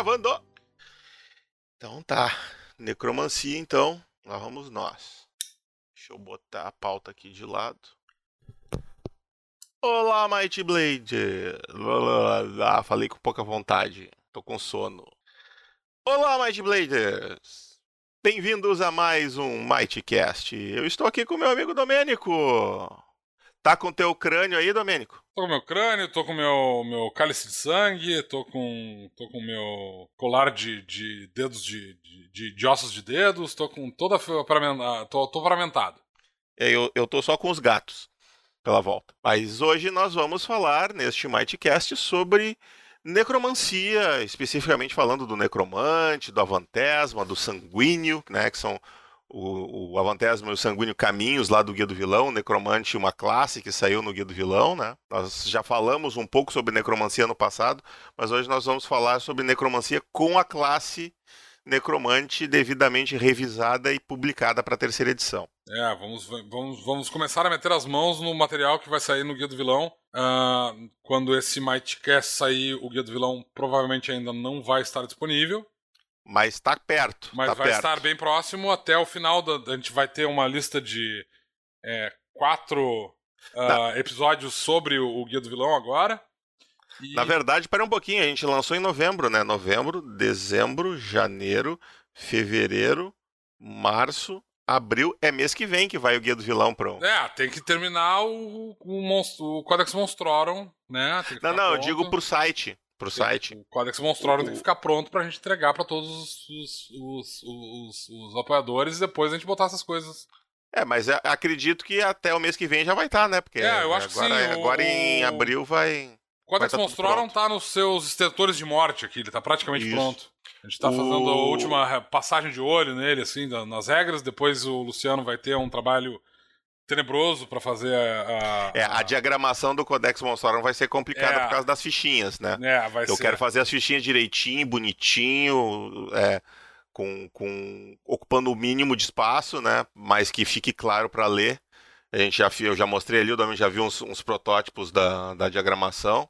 Gravando! Então tá. Necromancia, então. Lá vamos nós. Deixa eu botar a pauta aqui de lado. Olá, Mighty Blade! Ah, falei com pouca vontade. Tô com sono. Olá, Mighty Bladers! Bem-vindos a mais um Mighty Cast. Eu estou aqui com meu amigo Domênico. Tá com teu crânio aí, Domênico? Tô com meu crânio, tô com meu, meu cálice de sangue, tô com tô com meu colar de, de dedos de, de, de ossos de dedos, tô com toda a tô, tô paramentado. Eu, eu tô só com os gatos pela volta. Mas hoje nós vamos falar neste Mightcast sobre necromancia, especificamente falando do necromante, do avantesma, do sanguíneo, né, que são o, o Avantésimo e o Sanguíneo Caminhos lá do Guia do Vilão, Necromante, uma classe que saiu no Guia do Vilão, né? Nós já falamos um pouco sobre necromancia no passado, mas hoje nós vamos falar sobre necromancia com a classe Necromante devidamente revisada e publicada para a terceira edição. É, vamos, vamos, vamos começar a meter as mãos no material que vai sair no Guia do Vilão. Uh, quando esse Mightcast sair, o Guia do Vilão provavelmente ainda não vai estar disponível. Mas está perto. Mas tá vai perto. estar bem próximo. Até o final da. A gente vai ter uma lista de é, quatro uh, episódios sobre o, Guia do Vilão agora. E... Na verdade, para um pouquinho, a gente lançou em novembro, né? Novembro, dezembro, janeiro, fevereiro, março, abril. É mês que vem que vai o Guia do Vilão pronto. É, tem que terminar o, o, o Codex Monstrorum, né? não, não, pronto. eu digo pro site pro site. O Codex Monstrorum tem que ficar pronto pra gente entregar para todos os, os, os, os, apoiadores e depois a gente botar essas coisas. É, mas acredito que até o mês que vem já vai estar, tá, né? Porque é, eu acho agora, que sim. Agora o... em abril vai. O Codex tá Monstrorum tá nos seus extentores de morte aqui, ele tá praticamente Isso. pronto. A gente tá o... fazendo a última passagem de olho nele, assim, nas regras. Depois o Luciano vai ter um trabalho tenebroso para fazer a, a, É, a diagramação do Codex Monstrorum vai ser complicada é, por causa das fichinhas, né? É, vai Eu ser. quero fazer as fichinhas direitinho, bonitinho, é, com, com ocupando o mínimo de espaço, né? Mas que fique claro para ler. A gente já eu já mostrei ali, o Domingo já viu uns, uns protótipos da, da diagramação.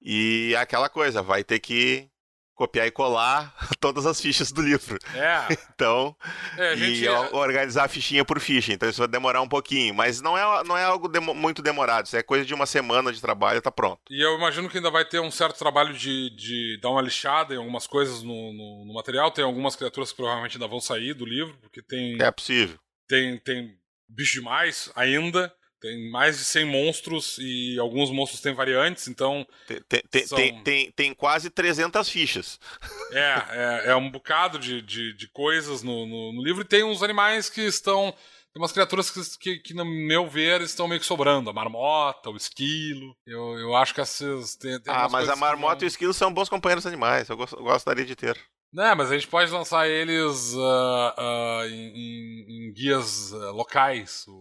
E é aquela coisa, vai ter que copiar e colar todas as fichas do livro. É. Então, é, gente... e organizar a fichinha por ficha. Então isso vai demorar um pouquinho, mas não é, não é algo muito demorado. Isso é coisa de uma semana de trabalho, tá pronto. E eu imagino que ainda vai ter um certo trabalho de, de dar uma lixada em algumas coisas no, no, no material. Tem algumas criaturas que provavelmente ainda vão sair do livro, porque tem. É possível. Tem, tem bicho demais ainda. Tem mais de 100 monstros e alguns monstros têm variantes, então. Tem, tem, são... tem, tem, tem, quase 300 fichas. É, é, é um bocado de, de, de coisas no, no, no, livro. E tem uns animais que estão. Tem umas criaturas que, que, que, no meu ver, estão meio que sobrando. A marmota, o esquilo. Eu, eu acho que essas. Tem, tem ah, mas a marmota vão... e o esquilo são bons companheiros animais. Eu, gost, eu gostaria de ter. Não, mas a gente pode lançar eles uh, uh, em, em, guias uh, locais. O,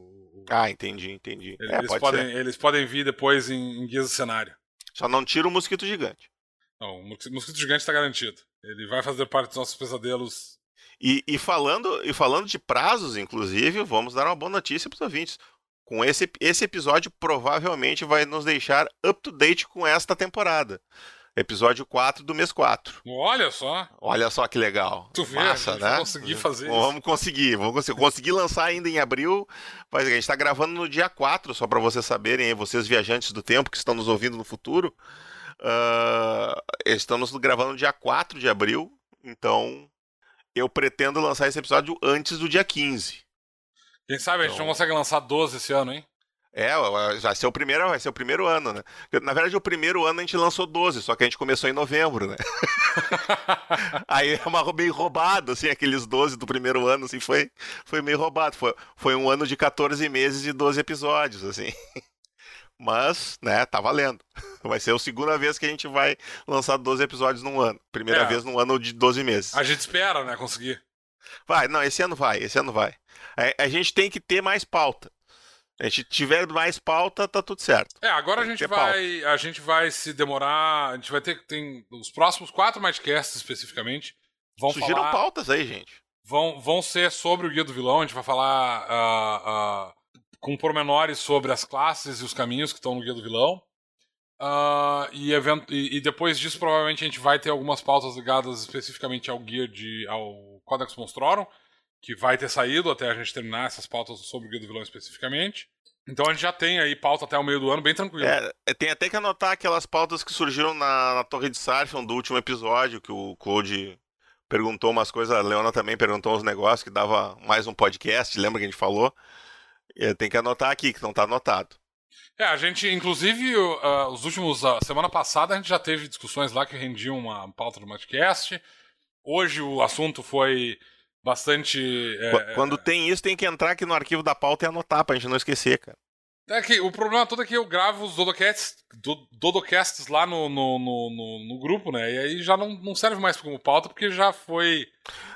ah, entendi, entendi. Eles, é, eles podem, ser. eles podem vir depois em, em guias do cenário. Só não tira o mosquito gigante. Não, o mosquito gigante está garantido. Ele vai fazer parte dos nossos pesadelos. E, e, falando, e falando de prazos, inclusive, vamos dar uma boa notícia para os ouvintes. Com esse, esse episódio, provavelmente vai nos deixar up to date com esta temporada episódio 4 do mês 4. Olha só. Olha só que legal. Tu vê, Massa, né? conseguir fazer Vamos isso. Vamos conseguir, vamos conseguir. Consegui lançar ainda em abril, mas a gente está gravando no dia 4, só para vocês saberem, vocês viajantes do tempo que estão nos ouvindo no futuro. Uh, estamos gravando no dia 4 de abril, então eu pretendo lançar esse episódio antes do dia 15. Quem sabe a gente não então consegue lançar 12 esse ano, hein? É, vai ser o primeiro, vai ser o primeiro ano, né? Na verdade, o primeiro ano a gente lançou 12, só que a gente começou em novembro, né? Aí é uma, meio roubado, assim, aqueles 12 do primeiro ano, assim, foi, foi meio roubado. Foi, foi um ano de 14 meses e 12 episódios, assim. Mas, né, tá valendo. Vai ser a segunda vez que a gente vai lançar 12 episódios num ano. Primeira é, vez num ano de 12 meses. A gente espera, né, conseguir. Vai, não, esse ano vai, esse ano vai. A, a gente tem que ter mais pauta a gente tiver mais pauta, tá tudo certo. É, agora a gente vai. A gente vai se demorar. A gente vai ter. Tem os próximos quatro Madcasts especificamente. Vão Sugiram falar, pautas aí, gente. Vão, vão ser sobre o Guia do Vilão. A gente vai falar uh, uh, com pormenores sobre as classes e os caminhos que estão no Guia do Vilão. Uh, e, evento, e, e, depois disso, provavelmente, a gente vai ter algumas pautas ligadas especificamente ao guia de. ao Codex Monstrorum, que vai ter saído até a gente terminar essas pautas sobre o guia do vilão especificamente. Então a gente já tem aí pauta até o meio do ano, bem tranquilo. É, é tem até que anotar aquelas pautas que surgiram na, na Torre de Sarfion do último episódio, que o Code perguntou umas coisas, a Leona também perguntou uns negócios que dava mais um podcast, lembra que a gente falou? É, tem que anotar aqui, que não está anotado. É, a gente, inclusive, uh, os últimos. Uh, semana passada a gente já teve discussões lá que rendiam uma pauta do podcast. Hoje o assunto foi bastante. É, Quando tem isso, tem que entrar aqui no arquivo da pauta e anotar pra gente não esquecer, cara. É que o problema todo é que eu gravo os Dodocasts, do, Dodocasts lá no, no, no, no, grupo, né? E aí já não, não serve mais como pauta porque já foi.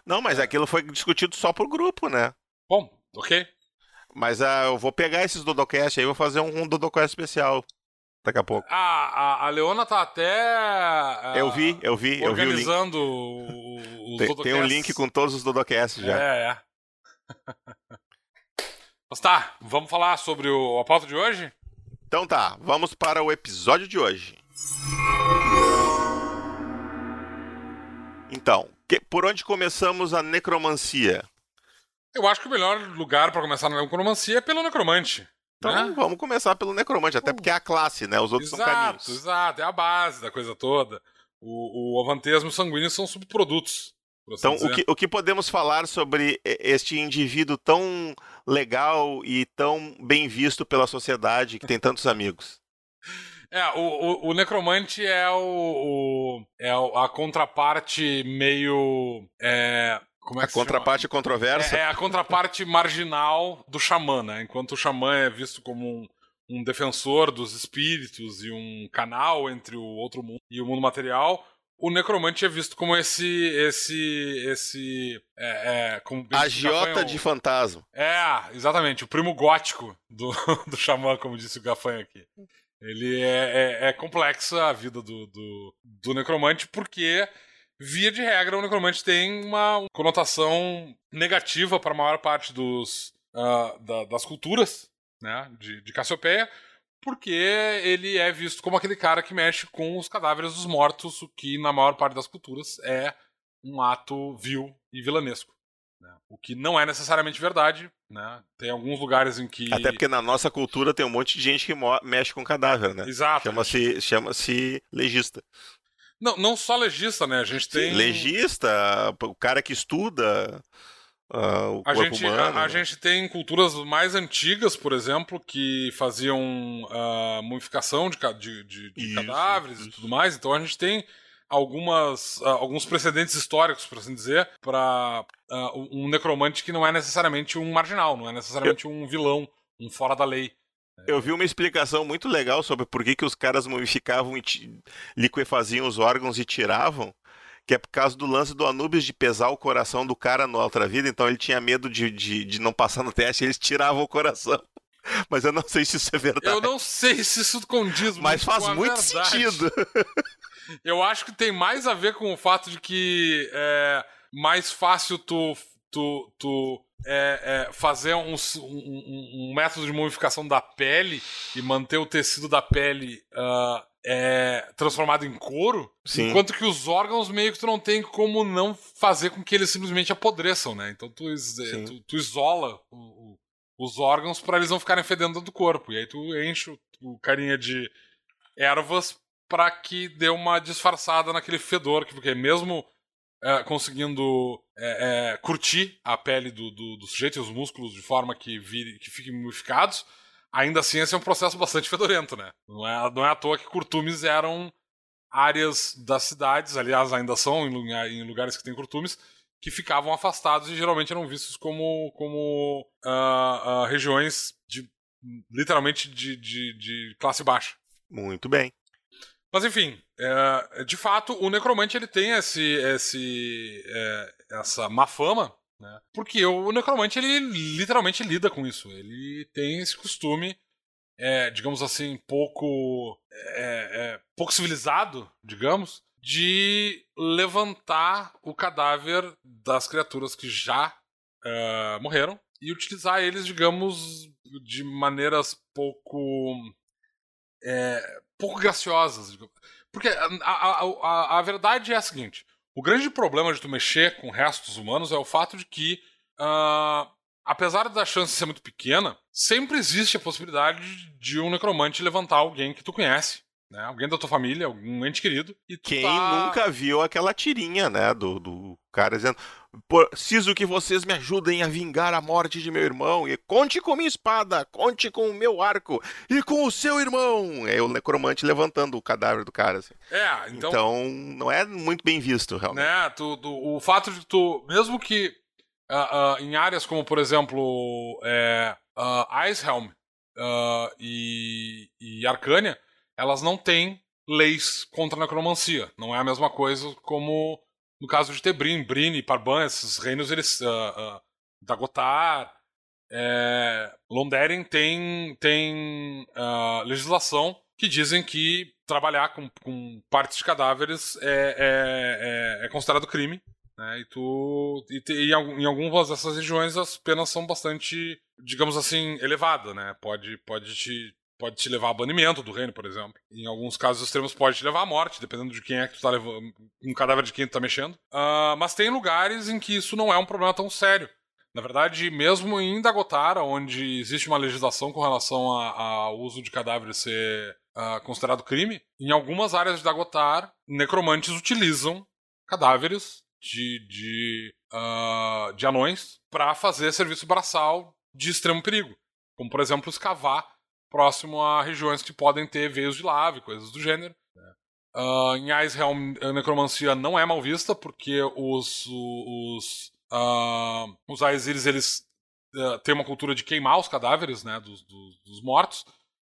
Não, mas aquilo foi discutido só pro grupo, né? Bom, ok. Mas uh, eu vou pegar esses Dodocast aí e vou fazer um, um Dodocast especial daqui a pouco. Ah, a, a Leona tá até. Uh, eu vi, eu vi, eu vi o link. O, tem, tem, um link com todos os Dodocasts já. É, é. Mas tá, vamos falar sobre o, a pauta de hoje? Então tá, vamos para o episódio de hoje. Então, que, por onde começamos a necromancia? Eu acho que o melhor lugar para começar na necromancia é pelo necromante. Então né? vamos começar pelo necromante, até porque é a classe, né? Os outros exato, são caminhos. Exato, é a base da coisa toda. O, o avantesmo sanguíneo são subprodutos. Assim então, o que, o que podemos falar sobre este indivíduo tão legal e tão bem visto pela sociedade, que tem tantos amigos? É, o, o, o necromante é o, o, é a contraparte meio é, como é a contraparte chama? controversa? É, é, a contraparte marginal do xamã, né? Enquanto o xamã é visto como um, um defensor dos espíritos e um canal entre o outro mundo e o mundo material, o necromante é visto como esse esse esse é, é como agiota de fantasma. É exatamente o primo gótico do, do xamã como disse o gafanho aqui. Ele é, é, é complexa a vida do, do, do necromante porque via de regra, o necromante tem uma conotação negativa para a maior parte dos, uh, da, das culturas né, de, de Cassiopeia, porque ele é visto como aquele cara que mexe com os cadáveres dos mortos, o que na maior parte das culturas é um ato vil e vilanesco. Né? O que não é necessariamente verdade, né? Tem alguns lugares em que. Até porque na nossa cultura tem um monte de gente que mexe com cadáver, né? Exato. Chama-se chama legista. Não, não só legista, né? A gente tem. Legista, o cara que estuda. Uh, a, gente, humano, a, a, gente tem culturas mais antigas, por exemplo, que faziam uh, mumificação de, de, de, de isso, cadáveres isso. e tudo mais. Então a gente tem algumas, uh, alguns precedentes históricos, por assim dizer, para um necromante que não é necessariamente um marginal, não é necessariamente Eu... um vilão, um fora da lei. Eu vi uma explicação muito legal sobre por que, que os caras mumificavam e liquefaziam os órgãos e tiravam. Que é por causa do lance do Anubis de pesar o coração do cara na outra vida, então ele tinha medo de, de, de não passar no teste e eles tiravam o coração. Mas eu não sei se isso é verdade. Eu não sei se isso condiz Mas faz muito verdade. sentido. Eu acho que tem mais a ver com o fato de que é mais fácil tu, tu, tu é, é, fazer um, um, um, método de mumificação da pele e manter o tecido da pele uh, é, transformado em couro, Sim. enquanto que os órgãos meio que tu não tem como não fazer com que eles simplesmente apodreçam, né? Então tu, tu, tu isola o, o, os órgãos para eles não ficarem fedendo do corpo. E aí tu enche o, o carinha de ervas para que dê uma disfarçada naquele fedor, que porque mesmo é, conseguindo é, é, curtir a pele do, do, do, sujeito e os músculos de forma que, vire, que fiquem mumificados, ainda assim esse é um processo bastante fedorento, né? Não é, não é à toa que curtumes eram áreas das cidades, aliás, ainda são em, lugares que tem curtumes, que ficavam afastados e geralmente eram vistos como, como uh, uh, regiões de literalmente de, de, de classe baixa. Muito bem. Mas enfim, é, de fato, o necromante ele tem esse, esse, é, essa má fama, né? Porque o necromante ele literalmente lida com isso. Ele tem esse costume, é, digamos assim, pouco, é, é, pouco civilizado, digamos, de levantar o cadáver das criaturas que já é, morreram e utilizar eles, digamos, de maneiras pouco é, pouco graciosas. Porque a, a, a, a, verdade é a seguinte: o grande problema de tu mexer com restos humanos é o fato de que, uh, apesar da chance ser muito pequena, sempre existe a possibilidade de um necromante levantar alguém que tu conhece né? Alguém da tua família, algum ente querido. E Quem tá... nunca viu aquela tirinha, né? Do, do cara dizendo: Preciso que vocês me ajudem a vingar a morte de meu irmão. E conte com minha espada, conte com o meu arco e com o seu irmão. É o necromante levantando o cadáver do cara. Assim. É, então. Então não é muito bem visto, realmente. Né, tu, tu, o fato de tu. Mesmo que uh, uh, em áreas como, por exemplo, é, uh, Icehelm e, e Arcânia elas não têm leis contra a necromancia. Não é a mesma coisa como no caso de Tebrim, Brin e Parban, esses reinos, eles. Uh, uh, é, Londeren tem, tem uh, legislação que dizem que trabalhar com, com partes de cadáveres é, é, é, é considerado crime. Né? E, tu, e, te, e em algumas dessas regiões as penas são bastante, digamos assim, elevadas. Né? Pode, pode te pode te levar a banimento do reino, por exemplo. Em alguns casos extremos pode te levar à morte, dependendo de quem é que tu tá levando, um cadáver de quem tu tá mexendo. Uh, mas tem lugares em que isso não é um problema tão sério. Na verdade, mesmo em Dagotara, onde existe uma legislação com relação ao uso de cadáveres ser uh, considerado crime, em algumas áreas de Dagotar, necromantes utilizam cadáveres de, de, uh, de anões para fazer serviço braçal de extremo perigo. Como, por exemplo, escavar próximo a regiões que podem ter veios de lava e coisas do gênero. Uh, em Icehelm, a necromancia não é mal vista, porque os, os, uh, os Aesirs, eles uh, têm uma cultura de queimar os cadáveres né, dos, dos, dos mortos.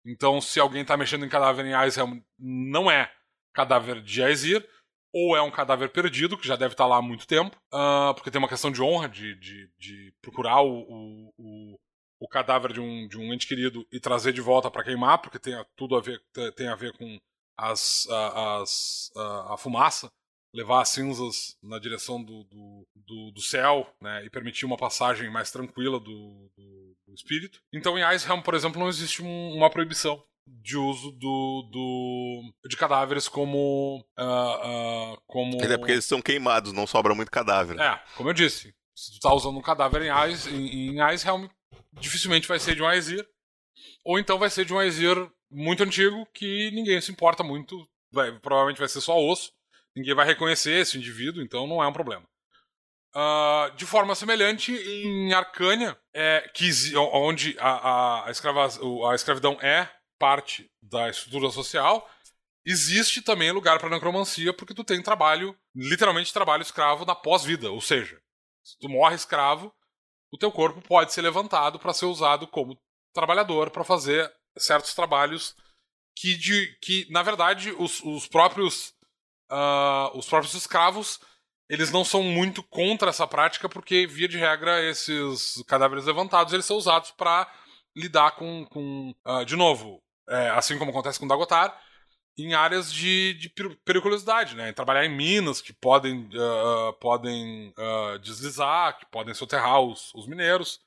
Então, se alguém está mexendo em cadáver em Icehelm, não é cadáver de Aesir, ou é um cadáver perdido, que já deve estar tá lá há muito tempo, uh, porque tem uma questão de honra de, de, de procurar o, o, o, o cadáver de um, de um ente querido e trazer de volta para queimar, porque tem tudo a ver, tem a ver com as, as, a, a fumaça, levar as cinzas na direção do, do, do, do, céu né, e permitir uma passagem mais tranquila do, do, do espírito. Então em Icehelm, por exemplo, não existe um, uma proibição de uso do, do de cadáveres como uh, uh, como é porque eles são queimados não sobra muito cadáver é como eu disse se tu tá usando um cadáver em Ice em, em Icehelm dificilmente vai ser de um Aesir. Ou então vai ser de um Aesir muito antigo que ninguém se importa muito. Vai, provavelmente vai ser só osso. Ninguém vai reconhecer esse indivíduo, então não é um problema. Uh, de forma semelhante, em Arcânia, é, onde a, a, a, escrava, a escravidão é parte da estrutura social, existe também lugar para necromancia, porque tu tem trabalho, literalmente trabalho escravo na pós-vida. Ou seja, se tu morre escravo, o teu corpo pode ser levantado para ser usado como trabalhador para fazer certos trabalhos que, de, que na verdade, os, os próprios uh, os próprios escravos eles não são muito contra essa prática porque, via de regra, esses cadáveres levantados eles são usados para lidar com, com uh, de novo, é, assim como acontece com Dagotar, em áreas de, de periculosidade, né? Trabalhar em minas que podem, uh, podem uh, deslizar, que podem soterrar os, os mineiros.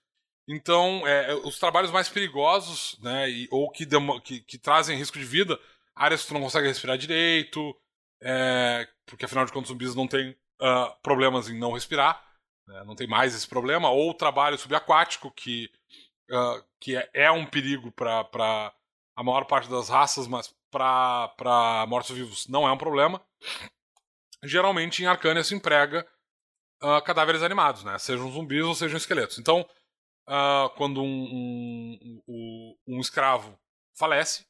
Então, é, os trabalhos mais perigosos, né, e, ou que, que, que, trazem risco de vida, áreas que tu não consegue respirar direito, é, porque afinal de contas zumbis não têm uh, problemas em não respirar, né, não tem mais esse problema, ou trabalho subaquático, que, que é, é um perigo para a maior parte das raças, mas para mortos-vivos não é um problema. Geralmente em Arcânia se emprega uh, cadáveres animados, né? Sejam zumbis ou sejam esqueletos. Então, uh, quando um, um, um, escravo falece,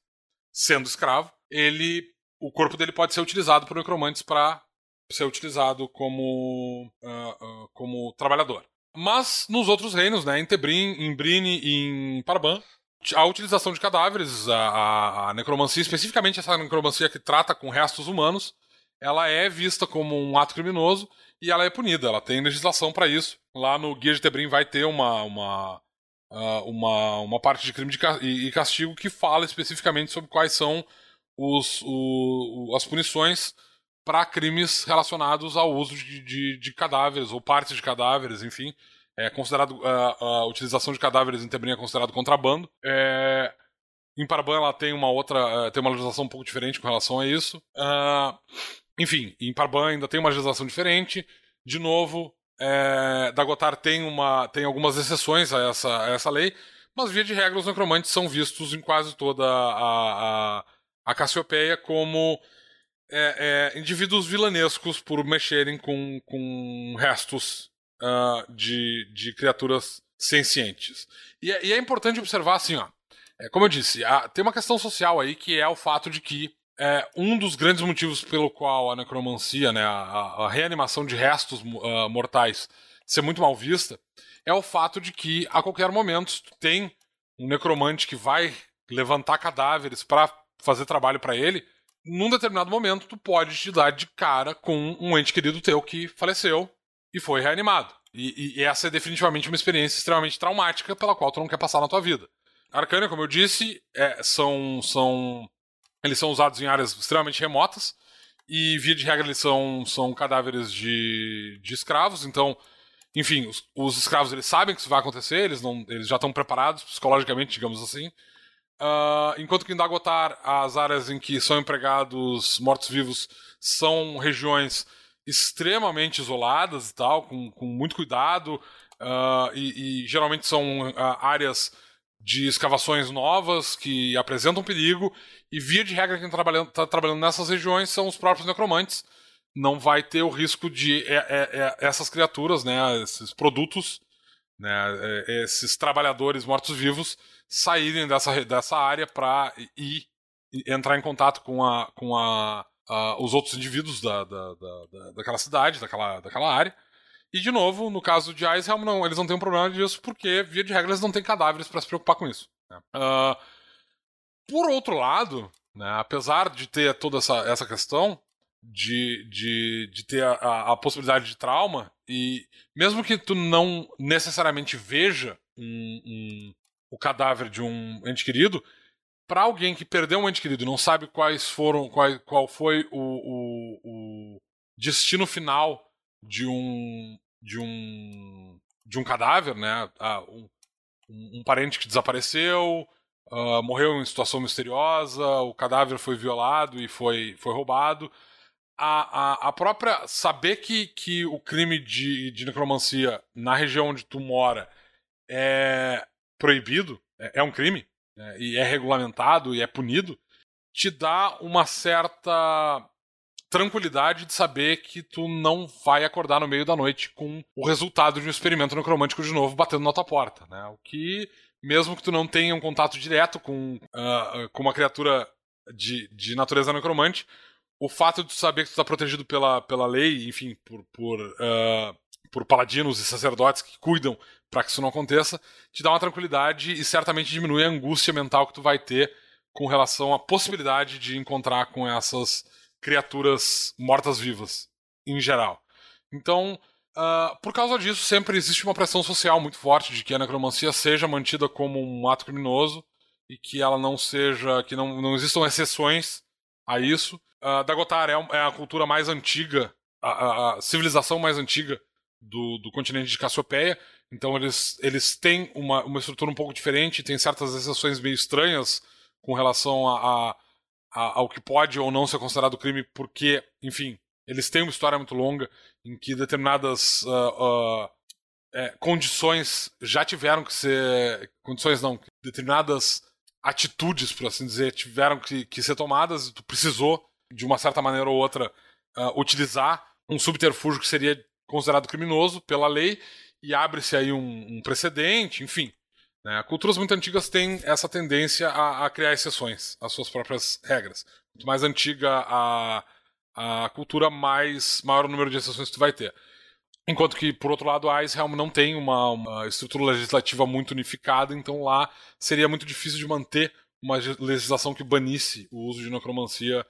sendo escravo, ele, o corpo dele pode ser utilizado por necromantes para ser utilizado como, uh, como trabalhador. Mas nos outros reinos, né, em Tebrim, em Brine e em Parban, a utilização de cadáveres, a, a, necromancia, especificamente essa necromancia que trata com restos humanos, ela é vista como um ato criminoso e ela é punida. Ela tem legislação para isso. Lá no Guia de Tebrim vai ter uma, uma, uma, uma parte de crime de, e castigo que fala especificamente sobre quais são os, o, as punições para crimes relacionados ao uso de, de, de cadáveres ou partes de cadáveres, enfim é considerado a, a utilização de cadáveres em Tebrim é considerado contrabando. É, Em Parban ela tem uma outra, uh, tem uma legislação um pouco diferente com relação a isso. Uh, enfim, em Parban ainda tem uma legislação diferente. De novo, é, Dagotar tem, uma, tem algumas exceções a essa, a essa lei, mas via de regra os necromantes são vistos em quase toda a, a, a Cassiopeia como é, é, indivíduos vilanescos por mexerem com, com restos uh, de, de criaturas sencientes. E, é, e, é importante observar assim, ó, é, como eu disse, a, tem uma questão social aí que é o fato de que é, um dos grandes motivos pelo qual a necromancia, né, a, a reanimação de restos uh, mortais, ser muito mal vista, é o fato de que a qualquer momento tem um necromante que vai levantar cadáveres para fazer trabalho para ele. Num determinado momento, tu pode te dar de cara com um ente querido teu que faleceu e foi reanimado. E, e, essa é definitivamente uma experiência extremamente traumática pela qual tu não quer passar na tua vida. Arcânia, como eu disse, é, são, são eles são usados em áreas extremamente remotas e, via de regra, eles são, são cadáveres de, de escravos. Então, enfim, os, os escravos eles sabem que isso vai acontecer, eles, não, eles já estão preparados psicologicamente, digamos assim. Uh, enquanto que em Dagotar, as áreas em que são empregados mortos-vivos são regiões extremamente isoladas e tal, com, com muito cuidado, uh, e, e, geralmente são uh, áreas de escavações novas que apresentam perigo, e via de regra quem está trabalhando, tá trabalhando nessas regiões são os próprios necromantes. Não vai ter o risco de é, é, é, essas criaturas, né, esses produtos, né, é, esses trabalhadores mortos-vivos saírem dessa, dessa área para ir, entrar em contato com, a, com a, a os outros indivíduos da, da, da, daquela cidade, daquela, daquela área. E, de novo, no caso de Icehelm, não, eles não têm um problema disso porque, via de regra, eles não têm cadáveres para se preocupar com isso. Né? Uh, por outro lado, né, apesar de ter toda essa, essa questão de, de, de ter a, a, possibilidade de trauma, e mesmo que tu não necessariamente veja um, um, o cadáver de um ente querido, para alguém que perdeu um ente querido e não sabe quais foram, qual, qual foi o, o, o destino final de um de um de um cadáver, né? Ah, um, um, parente que desapareceu, uh, morreu em situação misteriosa, o cadáver foi violado e foi, foi roubado. A, a, a própria saber que, que o crime de, de necromancia na região onde tu mora é proibido, é, é um crime, né? e é regulamentado e é punido, te dá uma certa tranquilidade de saber que tu não vai acordar no meio da noite com o resultado de um experimento necromântico de novo batendo na tua porta, né? O que, mesmo que tu não tenha um contato direto com, uh, com uma criatura de, de natureza necromante, o fato de tu saber que tu está protegido pela, pela lei, enfim, por, por, uh, por paladinos e sacerdotes que cuidam para que isso não aconteça, te dá uma tranquilidade e certamente diminui a angústia mental que tu vai ter com relação à possibilidade de encontrar com essas criaturas mortas-vivas, em geral. Então, uh, por causa disso, sempre existe uma pressão social muito forte de que a necromancia seja mantida como um ato criminoso e que ela não seja. que não, não existam exceções a isso. Uh, Dagotar é, é a cultura mais antiga, a, a, a civilização mais antiga do, do, continente de Cassiopeia. Então eles, eles têm uma, uma estrutura um pouco diferente, tem certas exceções meio estranhas com relação a, a, ao que pode ou não ser considerado crime, porque, enfim, eles têm uma história muito longa em que determinadas uh, uh, é, condições já tiveram que ser. Condições não, determinadas atitudes, por assim dizer, tiveram que, que ser tomadas, tu precisou, de uma certa maneira ou outra, uh, utilizar um subterfúgio que seria considerado criminoso pela lei, e abre-se aí um, um precedente, enfim. Né? Culturas muito antigas têm essa tendência a, a, criar exceções às suas próprias regras. Quanto mais antiga a, a cultura, mais maior o número de exceções tu vai ter. Enquanto que, por outro lado, a Icehelm não tem uma, uma, estrutura legislativa muito unificada, então lá seria muito difícil de manter uma legislação que banisse o uso de necromancia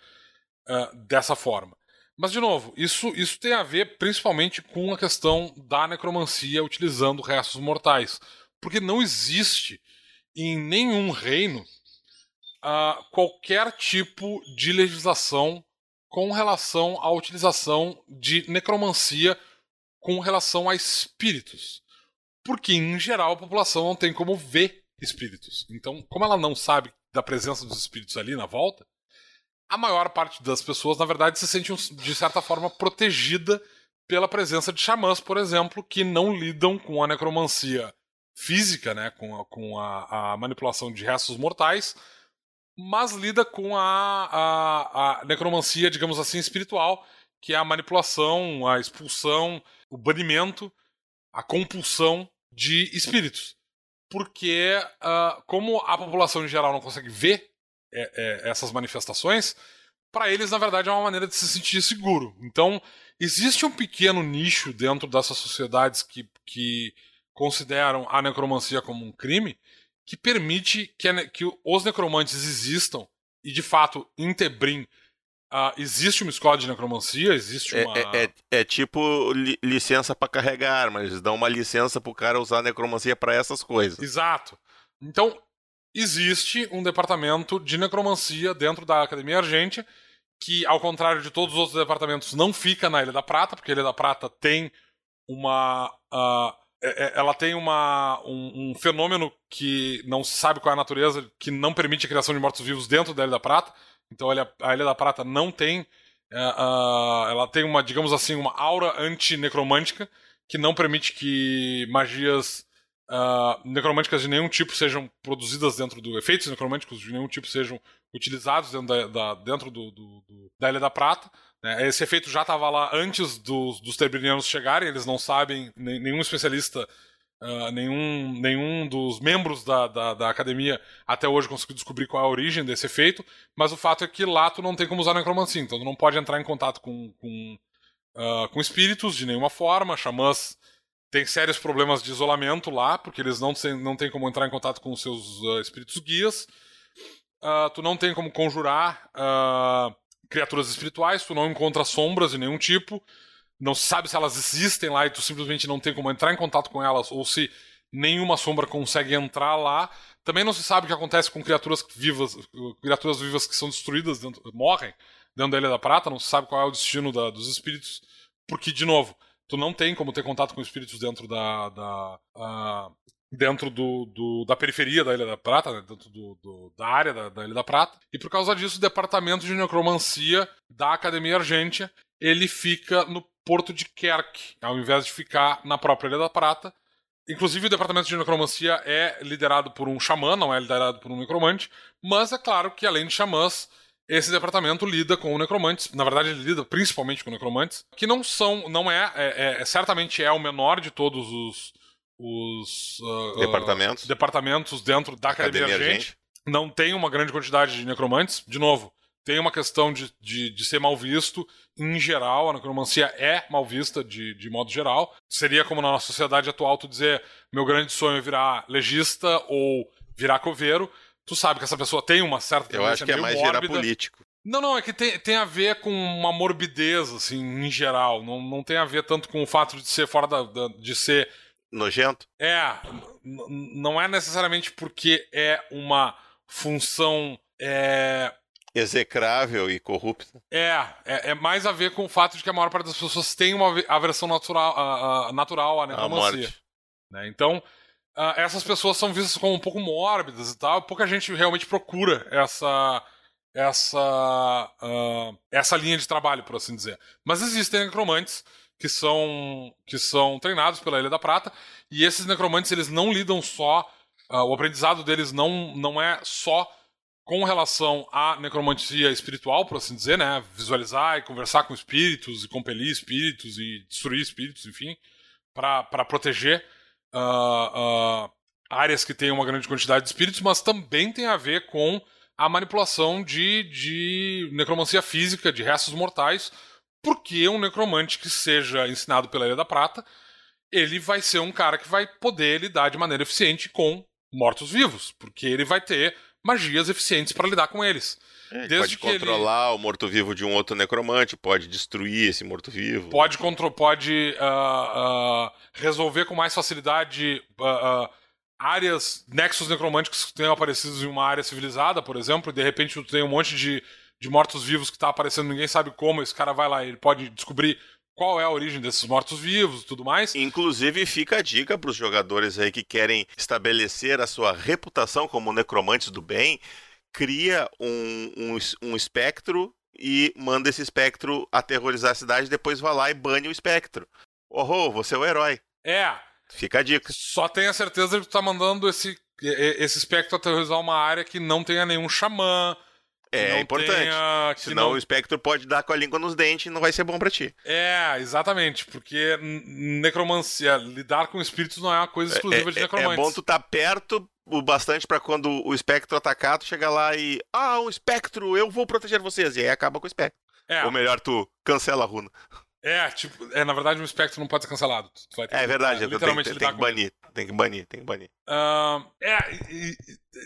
uh, dessa forma. Mas, de novo, isso, isso tem a ver principalmente com a questão da necromancia utilizando restos mortais. Porque não existe em nenhum reino uh, qualquer tipo de legislação com relação à utilização de necromancia com relação a espíritos. Porque, em geral, a população não tem como ver espíritos. Então, como ela não sabe da presença dos espíritos ali na volta, a maior parte das pessoas, na verdade, se sente, de certa forma, protegida pela presença de xamãs, por exemplo, que não lidam com a necromancia física, né, com, a, com a, a manipulação de restos mortais, mas lida com a, a, a, necromancia, digamos assim, espiritual, que é a manipulação, a expulsão, o banimento, a compulsão de espíritos. Porque, uh, como a população em geral não consegue ver é, é, essas manifestações, para eles, na verdade, é uma maneira de se sentir seguro. Então, existe um pequeno nicho dentro dessas sociedades que, que consideram a necromancia como um crime que permite que, a, que os necromantes existam e, de fato, em Tebrim Uh, existe uma escola de necromancia, existe é, uma. É, é, é tipo li, licença para carregar arma, eles dão uma licença pro cara usar necromancia para essas coisas. Exato. Então, existe um departamento de necromancia dentro da Academia Argente, que, ao contrário de todos os outros departamentos, não fica na Ilha da Prata, porque a Ilha da Prata tem uma. Uh, ela tem uma, um, um, fenômeno que não se sabe qual é a natureza, que não permite a criação de mortos-vivos dentro da Ilha da Prata. Então a Ilha da Prata não tem. Uh, ela tem uma, digamos assim, uma aura anti-necromântica que não permite que magias uh, necromânticas de nenhum tipo sejam produzidas dentro do. efeitos necromânticos de nenhum tipo sejam utilizados dentro da, da dentro do, do, do, da Ilha da Prata. Né? Esse efeito já estava lá antes dos, dos chegarem, eles não sabem, nenhum especialista Uh, nenhum, nenhum dos membros da, da, da, academia até hoje conseguiu descobrir qual é a origem desse efeito, mas o fato é que lá tu não tem como usar necromancia, então tu não pode entrar em contato com, com, uh, com espíritos de nenhuma forma. Xamãs têm sérios problemas de isolamento lá, porque eles não, tem, não têm como entrar em contato com os seus uh, espíritos guias. tu não tem como conjurar criaturas espirituais, tu não encontra sombras de nenhum tipo não sabe se elas existem lá e tu simplesmente não tem como entrar em contato com elas, ou se nenhuma sombra consegue entrar lá. Também não se sabe o que acontece com criaturas vivas, criaturas vivas que são destruídas, dentro, morrem dentro da Ilha da Prata, não se sabe qual é o destino da, dos espíritos, porque, de novo, tu não tem como ter contato com espíritos dentro da. da dentro do, do, da periferia da Ilha da Prata, né, dentro do, do, da área da, da Ilha da Prata, e por causa disso o departamento de necromancia da Academia Argentia ele fica no porto de Kerk, ao invés de ficar na própria Ilha da Prata. Inclusive, o departamento de necromancia é liderado por um xamã, não é liderado por um necromante, mas é claro que, além de xamãs, esse departamento lida com necromantes, na verdade ele lida principalmente com necromantes, que não são, não é, é, é certamente é o menor de todos os, os uh, departamentos. Uh, departamentos dentro da Academia, Academia Gente. Não tem uma grande quantidade de necromantes, de novo, tem uma questão de, de, de, ser mal visto em geral, a necromancia é mal vista de, de modo geral. Seria como na nossa sociedade atual tu dizer meu grande sonho é virar legista ou virar coveiro. Tu sabe que essa pessoa tem uma certa Eu acho que é mais mórbida. virar político. Não, não, é que tem, tem a ver com uma morbidez, assim, em geral. Não, não tem a ver tanto com o fato de ser fora da. da de ser. Nojento? É. Não é necessariamente porque é uma função. É, execrável e corrupta. É, é, é, mais a ver com o fato de que a maior parte das pessoas tem uma aversão natural, uh, uh, natural à necromancia. Né? Então, uh, essas pessoas são vistas como um pouco mórbidas e tal. Pouca gente realmente procura essa essa essa linha de trabalho, por assim dizer. Mas existem necromantes que são que são treinados pela Ilha da Prata e esses necromantes eles não lidam só o aprendizado deles não não é só com relação à necromancia espiritual, por assim dizer, né? Visualizar e conversar com espíritos e compelir espíritos e destruir espíritos, enfim, para proteger uh, uh, áreas que têm uma grande quantidade de espíritos, mas também tem a ver com a manipulação de, de necromancia física, de restos mortais, porque um necromante que seja ensinado pela Ilha da Prata, ele vai ser um cara que vai poder lidar de maneira eficiente com mortos-vivos, porque ele vai ter magias eficientes para lidar com eles. É, pode controlar ele... o morto-vivo de um outro necromante, pode destruir esse morto-vivo. Pode, contro... pode uh, uh, resolver com mais facilidade uh, áreas, nexos necromânticos que tenham aparecido em uma área civilizada, por exemplo, e de repente tu tem um monte de, de mortos-vivos que está aparecendo, ninguém sabe como, esse cara vai lá, ele pode descobrir qual é a origem desses mortos-vivos e tudo mais. Inclusive, fica a dica para os jogadores aí que querem estabelecer a sua reputação como necromantes do bem. cria um, um, um espectro e manda esse espectro aterrorizar a cidade, depois vai lá e bane o espectro. Oh, você é o herói. É. Fica a dica. Só tenha certeza de que tu tá mandando esse, esse espectro aterrorizar uma área que não tenha nenhum xamã. É importante. Tenha, Senão não... o espectro pode dar com a língua nos dentes e não vai ser bom para ti. É, exatamente. Porque necromancia, lidar com espíritos não é uma coisa exclusiva é, de necromantes. É bom tu tá perto o bastante para quando o espectro atacar, tu chegar lá e. Ah, um espectro, eu vou proteger vocês. E aí acaba com o espectro. É. Ou melhor, tu cancela a runa. É, tipo, é, na verdade, um espectro não pode ser cancelado. é verdade, que, literalmente tem, tem, tem que banir. Tem que banir, tem que banir. Uh, é, e,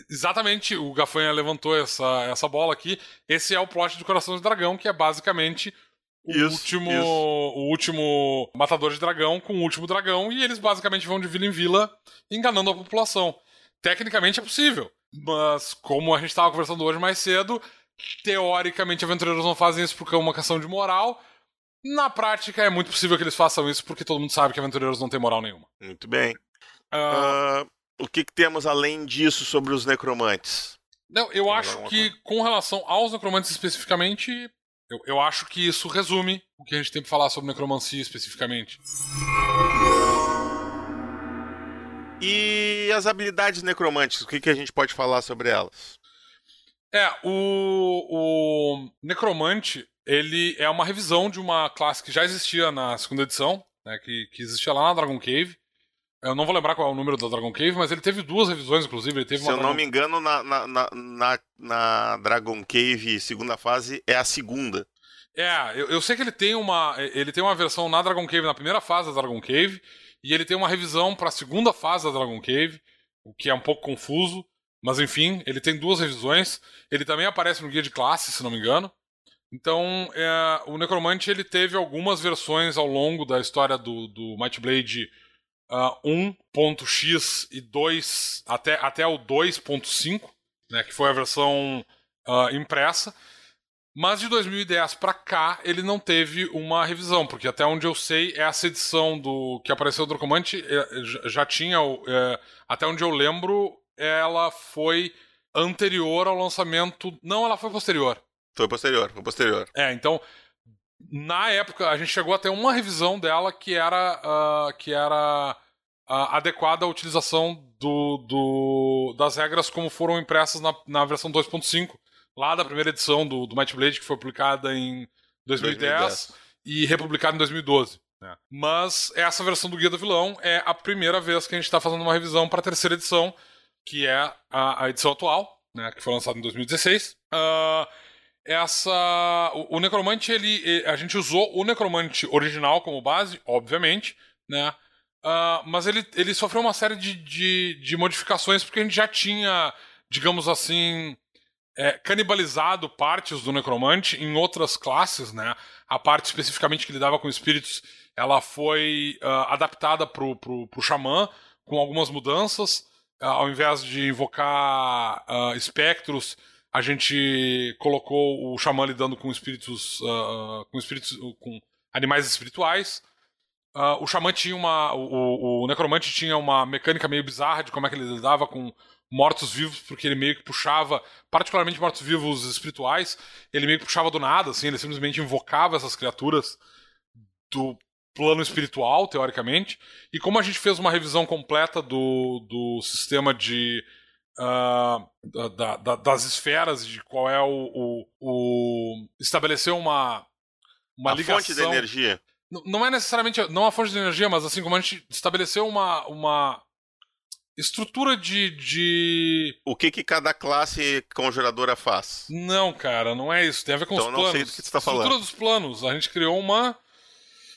exatamente, o Gafanha levantou essa, essa bola aqui. Esse é o plot do Coração do Dragão, que é basicamente o isso, último isso. o último matador de dragão com o último dragão e eles basicamente vão de vila em vila enganando a população. Tecnicamente é possível, mas como a gente estava conversando hoje mais cedo, teoricamente aventureiros não fazem isso porque é uma questão de moral. Na prática é muito possível que eles façam isso porque todo mundo sabe que aventureiros não têm moral nenhuma. Muito bem. Uh... Uh, o que, que, temos além disso sobre os necromantes? Não, eu acho que com relação aos necromantes especificamente, eu, eu acho que isso resume o que a gente tem para falar sobre necromancia especificamente. E as habilidades necromantes, o que, que a gente pode falar sobre elas? É, o, o Necromante, ele é uma revisão de uma classe que já existia na segunda edição, né, que, que existia lá na Dragon Cave. Eu não vou lembrar qual é o número da Dragon Cave, mas ele teve duas revisões, inclusive. Ele teve Se eu Dragon... não me engano, na, na, na, na, Dragon Cave segunda fase é a segunda. É, eu, eu sei que ele tem uma. Ele tem uma versão na Dragon Cave, na primeira fase da Dragon Cave, e ele tem uma revisão para a segunda fase da Dragon Cave, o que é um pouco confuso. Mas enfim, ele tem duas revisões. Ele também aparece no guia de classe, se não me engano. Então, é, o Necromante ele teve algumas versões ao longo da história do, do Might Blade uh, 1.x e 2 até, até o 2.5, né, que foi a versão uh, impressa. Mas de 2010 para cá ele não teve uma revisão, porque até onde eu sei, essa edição do que apareceu do Necromante é, já tinha, é, até onde eu lembro, ela foi anterior ao lançamento. Não, ela foi posterior. Foi posterior, foi posterior. É, então, na época, a gente chegou a ter uma revisão dela que era, uh, que era uh, adequada à utilização do, do, das regras como foram impressas na, na versão 2.5, lá da primeira edição do, do Might Blade, que foi publicada em 2010, 2010. e republicada em 2012. Né? Mas essa versão do Guia do Vilão é a primeira vez que a gente está fazendo uma revisão para a terceira edição, que é a, a edição atual, né, que foi lançada em 2016. Uh, essa o, o, necromante ele a gente usou o necromante original como base obviamente né? Uh, mas ele, ele sofreu uma série de, de, de, modificações porque a gente já tinha digamos assim é, canibalizado partes do necromante em outras classes né? A parte especificamente que lidava com espíritos ela foi uh, adaptada pro, pro, pro xamã com algumas mudanças ao invés de invocar uh, espectros a gente colocou o xamã lidando com espíritos, uh, com espíritos, com animais espirituais. Uh, o xamã tinha uma, o, o, necromante tinha uma mecânica meio bizarra de como é que ele lidava com mortos-vivos, porque ele meio que puxava, particularmente mortos-vivos espirituais, ele meio que puxava do nada, assim, ele simplesmente invocava essas criaturas do plano espiritual, teoricamente. E como a gente fez uma revisão completa do, do sistema de uh, da, da, das esferas, de qual é o. o, o estabelecer uma, uma a ligação. fonte de energia. Não, não é necessariamente. Não a fonte de energia, mas assim como a gente estabeleceu uma. uma estrutura de, de. O que, que cada classe conjuradora faz? Não, cara, não é isso. Tem a ver com então, os planos. Não sei do que você tá falando. Estrutura dos planos. A gente criou uma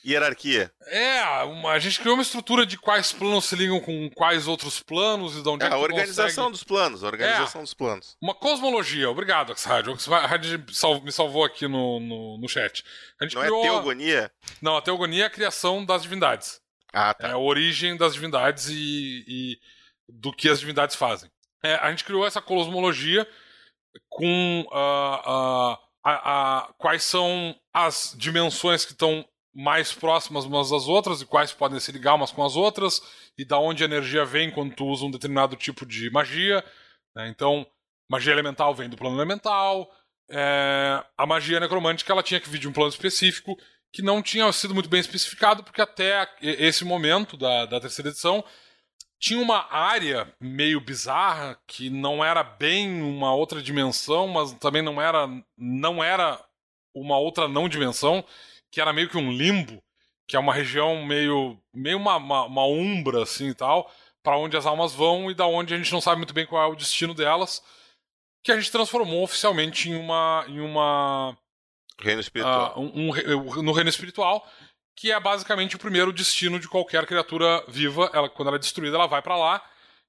hierarquia. É, uma, a gente criou uma estrutura de quais planos se ligam com quais outros planos e de onde é, é a organização consegue... dos planos, a organização é, dos planos. Uma cosmologia, obrigado, Axad. O me salvou aqui no, no, no chat. A gente Não é criou é teogonia? Não, a teogonia é a criação das divindades. Ah, tá. É a origem das divindades e, e do que as divindades fazem. É, a gente criou essa cosmologia com uh, uh, a, a, quais são as dimensões que estão mais próximas umas das outras e quais podem se ligar umas com as outras e da onde a energia vem quando tu usa um determinado tipo de magia. Né? Então, magia elemental vem do plano elemental. É, a magia necromântica ela tinha que vir de um plano específico que não tinha sido muito bem especificado, porque até esse momento da, da terceira edição tinha uma área meio bizarra que não era bem uma outra dimensão, mas também não era não era uma outra não dimensão, que era meio que um limbo, que é uma região meio meio uma, uma, uma umbra assim e tal, para onde as almas vão e da onde a gente não sabe muito bem qual é o destino delas, que a gente transformou oficialmente em uma em uma Reino espiritual. Uh, um, um, no reino espiritual, que é basicamente o primeiro destino de qualquer criatura viva. Ela, quando ela é destruída, ela vai para lá.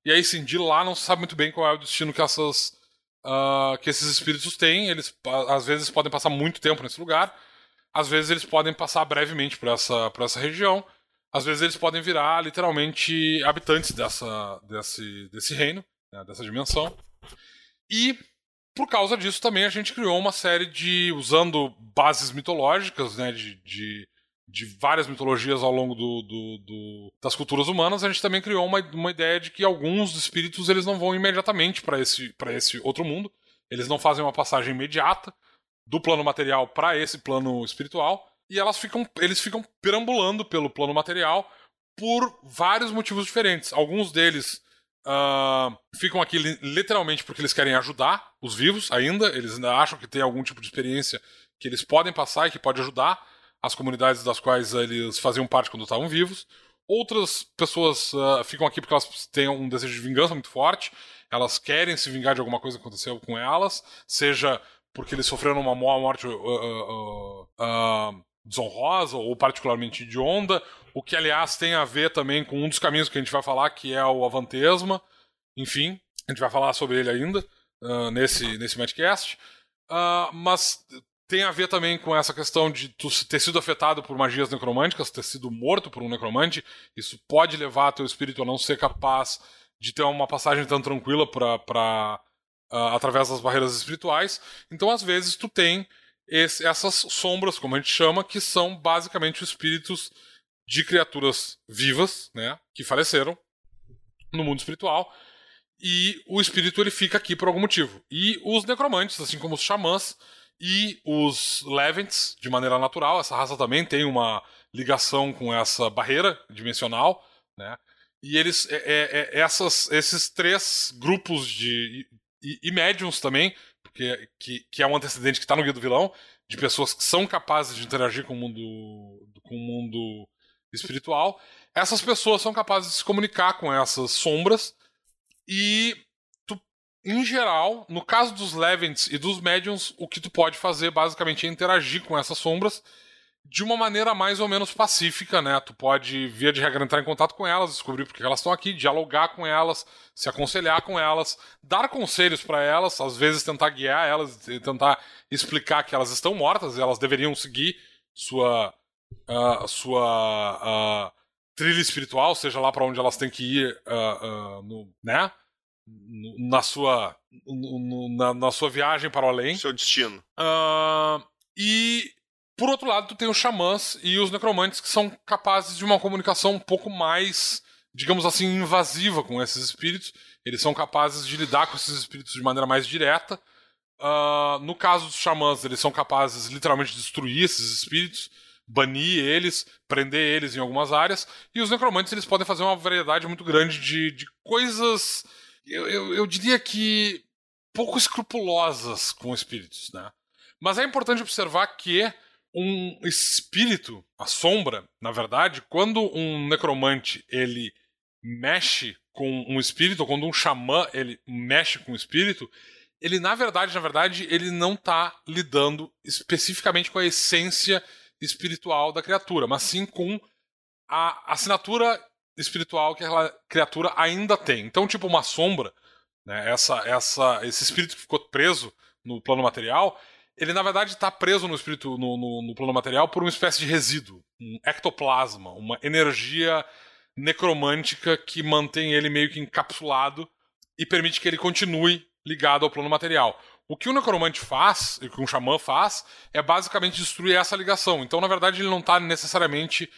E aí sim, de lá não se sabe muito bem qual é o destino que essas. Uh, que esses espíritos têm. Eles às vezes podem passar muito tempo nesse lugar. Às vezes eles podem passar brevemente por essa, por essa região. Às vezes eles podem virar literalmente habitantes dessa, desse, desse reino, né, dessa dimensão. E por causa disso também a gente criou uma série de. usando bases mitológicas, né? De, de, de várias mitologias ao longo do, do, do, das culturas humanas, a gente também criou uma, uma ideia de que alguns espíritos eles não vão imediatamente para esse, esse outro mundo. Eles não fazem uma passagem imediata do plano material para esse plano espiritual. E elas ficam, eles ficam perambulando pelo plano material por vários motivos diferentes. Alguns deles Uh, ficam aqui literalmente porque eles querem ajudar os vivos ainda. Eles ainda acham que tem algum tipo de experiência que eles podem passar e que pode ajudar as comunidades das quais eles faziam parte quando estavam vivos. Outras pessoas uh, ficam aqui porque elas têm um desejo de vingança muito forte. Elas querem se vingar de alguma coisa que aconteceu com elas, seja porque eles sofreram uma morte uh, desonrosa ou particularmente hedionda, o que, aliás, tem a ver também com um dos caminhos que a gente vai falar, que é o Avantesma. Enfim, a gente vai falar sobre ele ainda uh, nesse, nesse Madcast. Uh, mas tem a ver também com essa questão de tu ter sido afetado por magias necromânticas, ter sido morto por um necromante. Isso pode levar teu espírito a não ser capaz de ter uma passagem tão tranquila para uh, através das barreiras espirituais. Então, às vezes, tu tem esse, essas sombras, como a gente chama, que são basicamente os espíritos de criaturas vivas, né, que faleceram no mundo espiritual. E o espírito ele fica aqui por algum motivo. E os necromantes, assim como os xamãs e os levents, de maneira natural, essa raça também tem uma ligação com essa barreira dimensional, né? E eles, é, é, é essas, esses três grupos de e, e médiums também, porque que, que é um antecedente que está no guia do vilão, de pessoas que são capazes de interagir com o mundo, com o mundo espiritual, essas pessoas são capazes de se comunicar com essas sombras e em geral, no caso dos Levents e dos Mediums, o que tu pode fazer basicamente é interagir com essas sombras de uma maneira mais ou menos pacífica, né? Tu pode, via de regra, entrar em contato com elas, descobrir porque elas estão aqui, dialogar com elas, se aconselhar com elas, dar conselhos para elas, às vezes tentar guiar elas, tentar explicar que elas estão mortas e elas deveriam seguir sua a sua trilha espiritual, seja lá para onde elas têm que ir, uh, uh, no, né? na sua na, na, sua viagem para o além. Seu destino. Uh, e por outro lado, tu tem os xamãs e os necromantes que são capazes de uma comunicação um pouco mais, digamos assim, invasiva com esses espíritos. Eles são capazes de lidar com esses espíritos de maneira mais direta. Uh, no caso dos xamãs, eles são capazes literalmente de destruir esses espíritos banir eles, prender eles em algumas áreas. E os necromantes eles podem fazer uma variedade muito grande de, de coisas, eu, eu, eu diria que pouco escrupulosas com espíritos, né? Mas é importante observar que um espírito, a sombra, na verdade, quando um necromante ele mexe com um espírito, ou quando um xamã ele mexe com um espírito, ele na verdade, na verdade, ele não está lidando especificamente com a essência espiritual da criatura, mas sim com a assinatura espiritual que aquela criatura ainda tem. Então, tipo uma sombra, né, essa, essa, esse espírito que ficou preso no plano material, ele na verdade está preso no espírito no, no, no, plano material por uma espécie de resíduo, um ectoplasma, uma energia necromântica que mantém ele meio que encapsulado e permite que ele continue ligado ao plano material. O que o necromante faz, e o que um xamã faz, é basicamente destruir essa ligação. Então, na verdade, ele não está necessariamente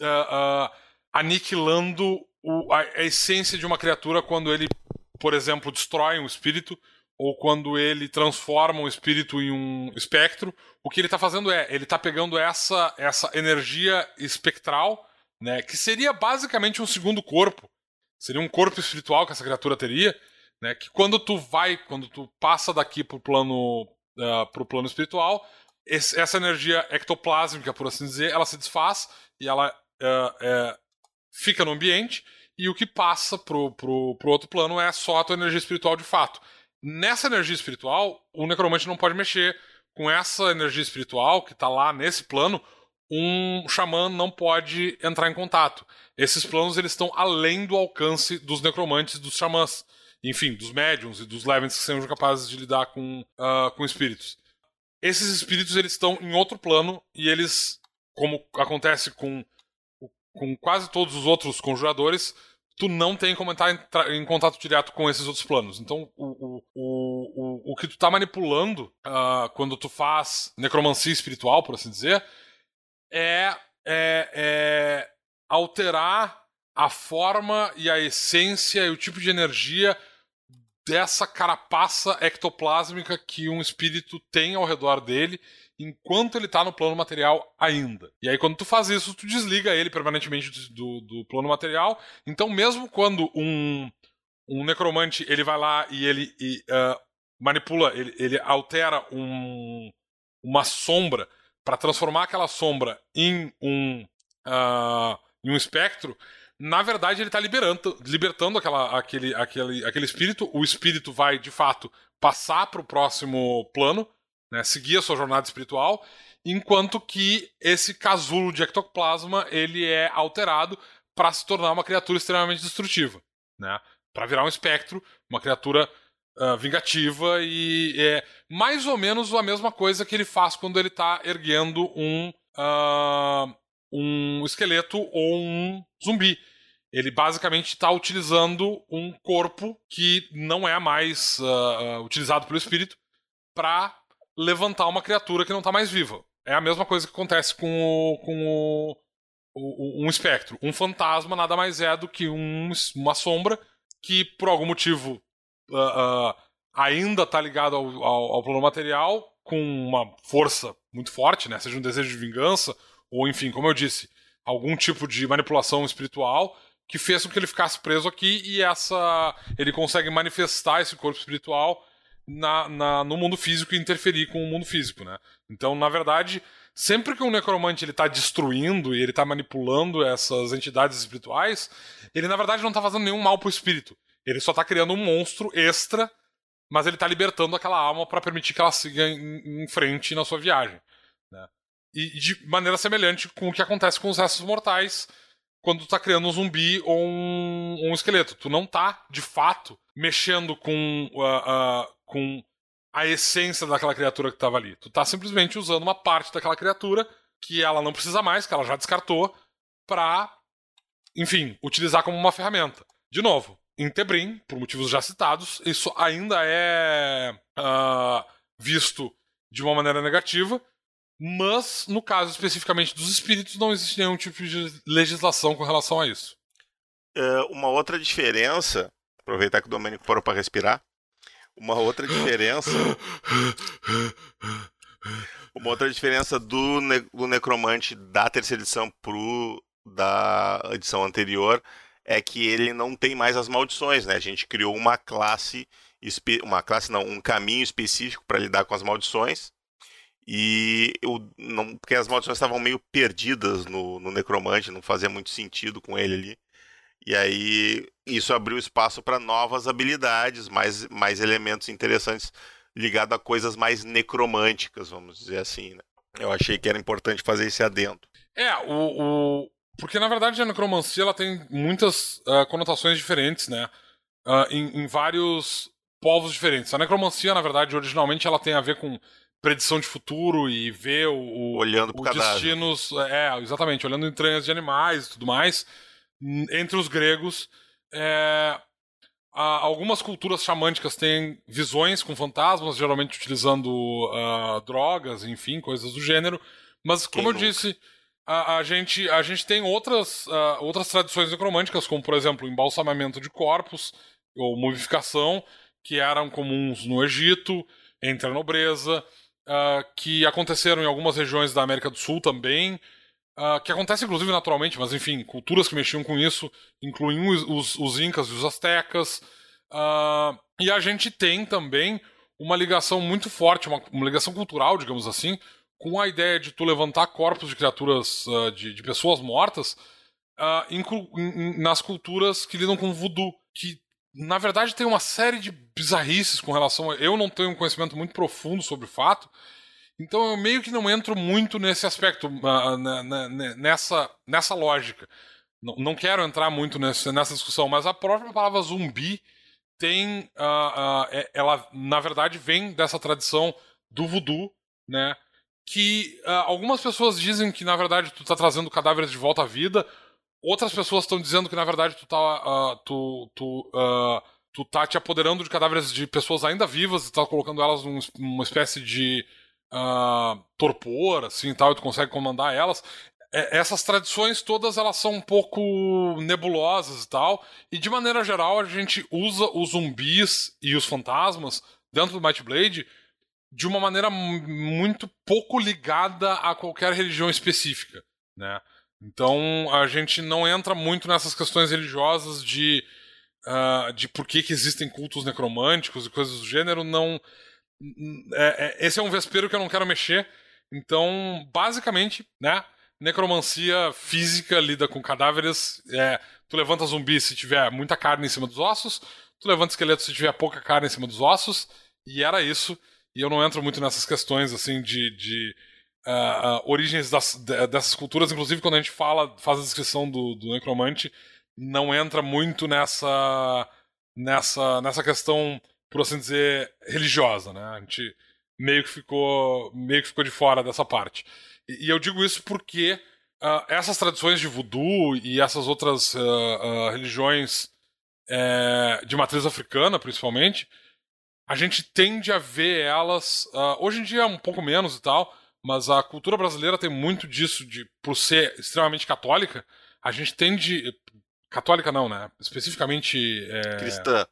uh, uh, aniquilando o, a, a, essência de uma criatura quando ele, por exemplo, destrói um espírito ou quando ele transforma um espírito em um espectro, o que ele está fazendo é, ele está pegando essa, essa energia espectral, né, que seria basicamente um segundo corpo, seria um corpo espiritual que essa criatura teria, né, que quando tu vai, quando tu passa daqui pro plano, uh, pro plano espiritual, esse, essa energia ectoplásmica, por assim dizer, ela se desfaz e ela uh, uh, fica no ambiente, e o que passa pro, pro, pro outro plano é só a tua energia espiritual de fato. Nessa energia espiritual, o necromante não pode mexer. Com essa energia espiritual que está lá nesse plano, um xamã não pode entrar em contato. Esses planos eles estão além do alcance dos necromantes, dos xamãs, enfim, dos médiums e dos levens que sejam capazes de lidar com, uh, com espíritos. Esses espíritos eles estão em outro plano e eles, como acontece com, com quase todos os outros conjuradores, tu não tem como entrar em, contato direto com esses outros planos. Então, o, o, o, o, que tu tá manipulando uh, quando tu faz necromancia espiritual, por assim dizer, é, é, é alterar a forma e a essência e o tipo de energia dessa carapaça ectoplásmica que um espírito tem ao redor dele enquanto ele tá no plano material ainda. E aí, quando tu faz isso, tu desliga ele permanentemente do, do plano material. Então, mesmo quando um, um necromante ele vai lá e ele e, uh, manipula, ele, ele altera um, uma sombra para transformar aquela sombra em um, uh, em um espectro, na verdade ele está liberando, libertando aquela, aquele, aquele, aquele espírito. O espírito vai, de fato, passar para o próximo plano né, seguir a sua jornada espiritual, enquanto que esse casulo de ectoplasma ele é alterado para se tornar uma criatura extremamente destrutiva, né, para virar um espectro, uma criatura uh, vingativa e é mais ou menos a mesma coisa que ele faz quando ele está erguendo um uh, um esqueleto ou um zumbi. Ele basicamente está utilizando um corpo que não é mais uh, utilizado pelo espírito para levantar uma criatura que não está mais viva. É a mesma coisa que acontece com o, com o, um espectro. Um fantasma nada mais é do que um, uma sombra que, por algum motivo, uh, uh, ainda está ligado ao, ao, ao, plano material, com uma força muito forte, né? seja um desejo de vingança, ou enfim, como eu disse, algum tipo de manipulação espiritual que fez com que ele ficasse preso aqui e essa ele consegue manifestar esse corpo espiritual na, na, no mundo físico e interferir com o mundo físico, né? Então, na verdade, sempre que um necromante ele está destruindo e ele está manipulando essas entidades espirituais, ele na verdade não está fazendo nenhum mal pro espírito. Ele só está criando um monstro extra, mas ele está libertando aquela alma para permitir que ela siga em, em, frente na sua viagem. Né? E, de maneira semelhante com o que acontece com os restos mortais quando tu tá criando um zumbi ou um, um esqueleto. Tu não tá, de fato, mexendo com uh, uh, com a essência daquela criatura que estava ali. Tu tá simplesmente usando uma parte daquela criatura que ela não precisa mais, que ela já descartou, pra, enfim, utilizar como uma ferramenta. De novo, em Tebrim, por motivos já citados, isso ainda é uh, visto de uma maneira negativa, mas no caso especificamente dos espíritos não existe nenhum tipo de legislação com relação a isso. É, uma outra diferença, aproveitar que o Domênico parou para respirar, uma outra diferença. Uma outra diferença do, ne do Necromante da terceira edição pro da edição anterior é que ele não tem mais as maldições, né? A gente criou uma classe, uma classe não, um caminho específico para lidar com as maldições. E eu não, porque as maldições estavam meio perdidas no, no Necromante, não fazia muito sentido com ele ali. E aí isso abriu espaço para novas habilidades, mais, mais elementos interessantes ligados a coisas mais necromânticas, vamos dizer assim. Né? Eu achei que era importante fazer esse adendo. É, o, o... porque na verdade a necromancia ela tem muitas uh, conotações diferentes, né? Uh, em, em, vários povos diferentes. A necromancia, na verdade, originalmente ela tem a ver com predição de futuro e ver o, o olhando os destinos, é, exatamente, olhando entranhas de animais e tudo mais entre os gregos. É, algumas culturas xamânicas têm visões com fantasmas, geralmente utilizando uh, drogas, enfim, coisas do gênero. Mas, como Quem eu nunca? disse, a, a, gente, a gente tem outras, uh, outras tradições necromânticas, como, por exemplo, o embalsamamento de corpos ou mumificação, que eram comuns no Egito, entre a nobreza, uh, que aconteceram em algumas regiões da América do Sul também, uh, que acontece inclusive naturalmente, mas enfim, culturas que mexiam com isso, incluindo os, os, incas e os astecas. Uh, e a gente tem também uma ligação muito forte, uma, uma, ligação cultural, digamos assim, com a ideia de tu levantar corpos de criaturas, de, de, pessoas mortas, nas culturas que lidam com voodoo, que na verdade tem uma série de bizarrices com relação a. Eu não tenho um conhecimento muito profundo sobre o fato, então eu meio que não entro muito nesse aspecto, uh, nessa, nessa lógica. Não, quero entrar muito nessa, discussão, mas a própria palavra zumbi tem. Uh, uh, ela, na verdade, vem dessa tradição do voodoo, né? Que algumas pessoas dizem que, na verdade, tu está trazendo cadáveres de volta à vida, outras pessoas estão dizendo que, na verdade, tu tá, uh, tu, tu, tu tá te apoderando de cadáveres de pessoas ainda vivas e tá colocando elas numa espécie de uh, torpor, assim, tal, e tu consegue comandar elas. É, essas tradições todas, elas são um pouco nebulosas e tal, e de maneira geral a gente usa os zumbis e os fantasmas dentro do Might Blade de uma maneira muito pouco ligada a qualquer religião específica, né? Então a gente não entra muito nessas questões religiosas de, uh, de por que, que existem cultos necromânticos e coisas do gênero. Não, é, é, esse é um vespeiro que eu não quero mexer. Então, basicamente, né? Necromancia física lida com cadáveres. É, tu levanta zumbi se tiver muita carne em cima dos ossos. Tu levanta esqueleto se tiver pouca carne em cima dos ossos. E era isso. E eu não entro muito nessas questões assim de, de uh, uh, origens das, dessas culturas, inclusive quando a gente fala, faz a descrição do, do necromante, não entra muito nessa, nessa, nessa questão, por assim dizer, religiosa, né? A gente meio que ficou, meio que ficou de fora dessa parte. E, e eu digo isso porque uh, essas tradições de voodoo e essas outras religiões é, de matriz africana, principalmente, a gente tende a ver elas, hoje em dia é um pouco menos e tal, mas a cultura brasileira tem muito disso, de por ser extremamente católica, a gente tende. Católica não, né? Especificamente. É, Cristã.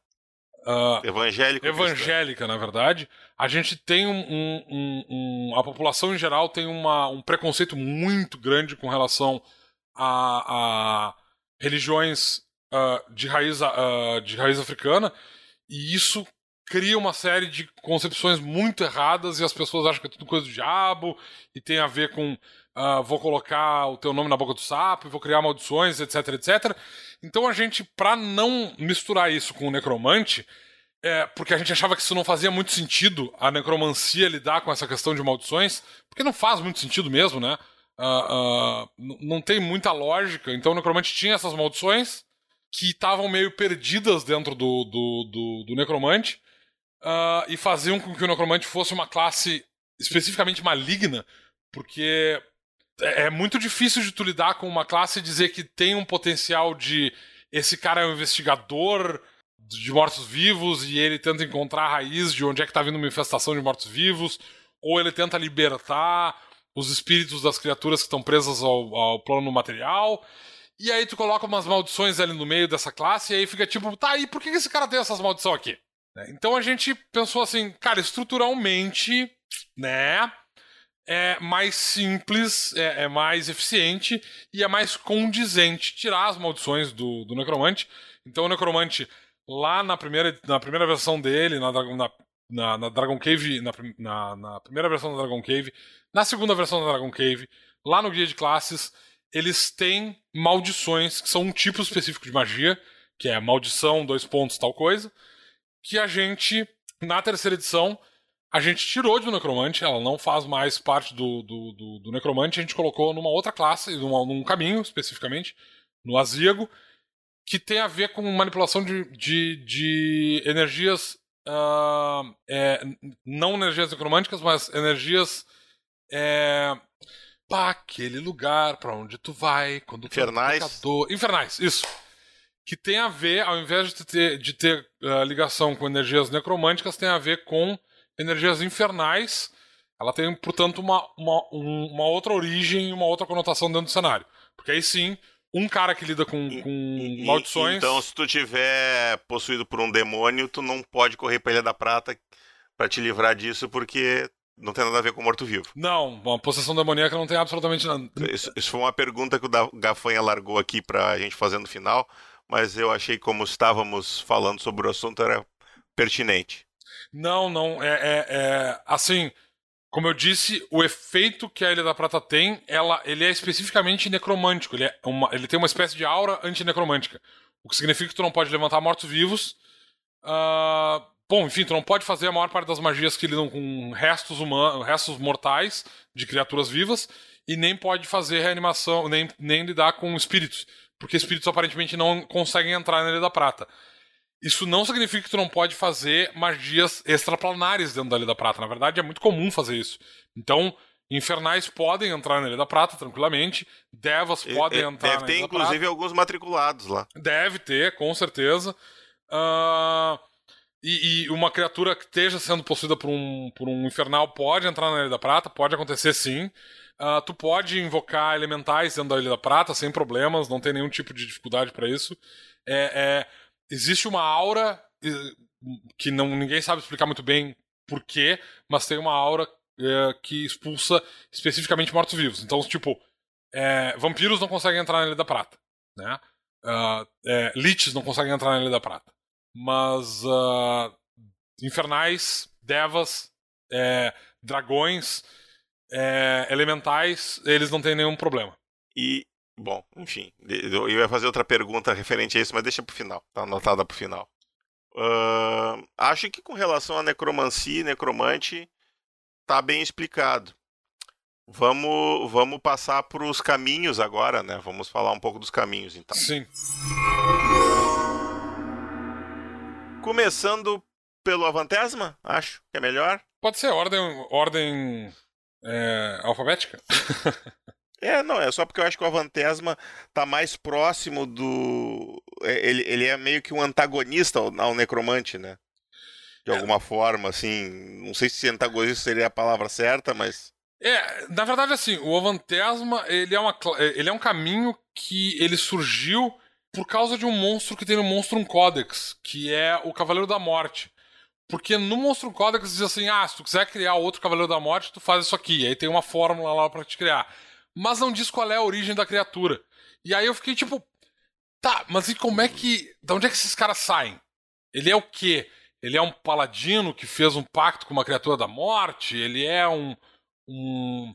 Uh, evangélica. Evangélica, na verdade. A gente tem um, um, um, A população em geral tem uma, um preconceito muito grande com relação a, a religiões uh, de, raiz, uh, de raiz africana. E isso cria uma série de concepções muito erradas e as pessoas acham que é tudo coisa do diabo e tem a ver com vou colocar o teu nome na boca do sapo, vou criar maldições, etc, etc. Então a gente, para não misturar isso com o necromante, é, porque a gente achava que isso não fazia muito sentido a necromancia lidar com essa questão de maldições, porque não faz muito sentido mesmo, né? Uh, uh, não tem muita lógica. Então o necromante tinha essas maldições que estavam meio perdidas dentro do, do, do, do necromante uh, e faziam com que o necromante fosse uma classe especificamente maligna, porque é, é muito difícil de tu lidar com uma classe e dizer que tem um potencial de esse cara é um investigador de mortos-vivos e ele tenta encontrar a raiz de onde é que tá vindo uma infestação de mortos-vivos, ou ele tenta libertar os espíritos das criaturas que estão presas ao, ao plano material. E aí tu coloca umas maldições ali no meio dessa classe e aí fica tipo, tá, e por que esse cara tem essas maldições aqui? Né? Então a gente pensou assim, cara, estruturalmente, né? É mais simples, é, é, mais eficiente e é mais condizente tirar as maldições do, do Necromante. Então o Necromante, lá na primeira, na primeira versão dele, na, na, na, na Dragon Cave, na, na, primeira versão da Dragon Cave, na segunda versão da Dragon Cave, lá no guia de classes, eles têm maldições, que são um tipo específico de magia, que é maldição, dois pontos, tal coisa que a gente, na terceira edição, a gente tirou do Necromante, ela não faz mais parte do, do, do, do Necromante, a gente colocou numa outra classe, numa, num caminho especificamente, no Aziago, que tem a ver com manipulação de, de, de energias. Uh, é, não energias necromânticas, mas energias. É, para aquele lugar para onde tu vai quando infernais tu é infernais isso que tem a ver, ao invés de ter, de ter uh, ligação com energias necromânticas, tem a ver com energias infernais. Ela tem, portanto, uma, uma, uma outra origem e uma outra conotação dentro do cenário. Porque aí sim, um cara que lida com, com maldições. Então, se tu tiver possuído por um demônio, tu não pode correr pra Ilha da Prata para te livrar disso, porque não tem nada a ver com morto-vivo. Não, uma possessão demoníaca não tem absolutamente nada. Isso, isso, foi uma pergunta que o Gafanha largou aqui pra gente fazer no final, mas eu achei como estávamos falando sobre o assunto era pertinente. Não, não, é, é, é assim, como eu disse, o efeito que a Ilha da Prata tem, ela, ele é especificamente necromântico. Ele, é uma, ele tem uma espécie de aura antinecromântica. O que significa que tu não pode levantar mortos-vivos. Uh, bom, enfim, tu não pode fazer a maior parte das magias que lidam com restos humanos, restos mortais de criaturas vivas. E nem pode fazer reanimação, nem, nem lidar com espíritos. Porque espíritos aparentemente não conseguem entrar na Ilha da Prata. Isso não significa que tu não pode fazer magias extraplanares dentro da Ilha da Prata. Na verdade, é muito comum fazer isso. Então, infernais podem entrar na Ilha da Prata tranquilamente, devas podem e, entrar deve na ter, Ilha inclusive, Prata. alguns matriculados lá. Deve ter, com certeza. Uh, e, e, uma criatura que esteja sendo possuída por um, por um infernal pode entrar na Ilha da Prata, pode acontecer sim. Uh, tu pode invocar elementais dentro da Ilha da Prata sem problemas, não tem nenhum tipo de dificuldade para isso. É, é, existe uma aura que não, ninguém sabe explicar muito bem por quê, mas tem uma aura é, que expulsa especificamente mortos-vivos. Então, tipo, é, vampiros não conseguem entrar na Ilha da Prata, né? Uh, é, liches não conseguem entrar na Ilha da Prata. Mas uh, infernais, devas, é, dragões, é, elementais, eles não têm nenhum problema. E Bom, enfim, eu ia fazer outra pergunta referente a isso, mas deixa pro final, tá anotada pro final. Uh, acho que com relação à necromancia e necromante, tá bem explicado. Vamos, vamos passar para os caminhos agora, né? Vamos falar um pouco dos caminhos, então. Sim. Começando pelo Avantesma, acho que é melhor. Pode ser ordem, ordem é, alfabética. É, não, é só porque eu acho que o Avantesma tá mais próximo do. É, ele, ele é meio que um antagonista ao, ao necromante, né? De é. alguma forma, assim. Não sei se antagonista seria a palavra certa, mas. É, na verdade, assim, o Avantesma, ele é, uma, ele é um caminho que ele surgiu por causa de um monstro que tem no Monstrum Codex, que é o Cavaleiro da Morte. Porque no Monstrum Codex diz assim: ah, se tu quiser criar outro Cavaleiro da Morte, tu faz isso aqui. Aí tem uma fórmula lá para te criar mas não diz qual é a origem da criatura. E aí eu fiquei tipo, tá, mas e como é que. Da onde é que esses caras saem? Ele é o quê? Ele é um paladino que fez um pacto com uma criatura da morte? Ele é um. um,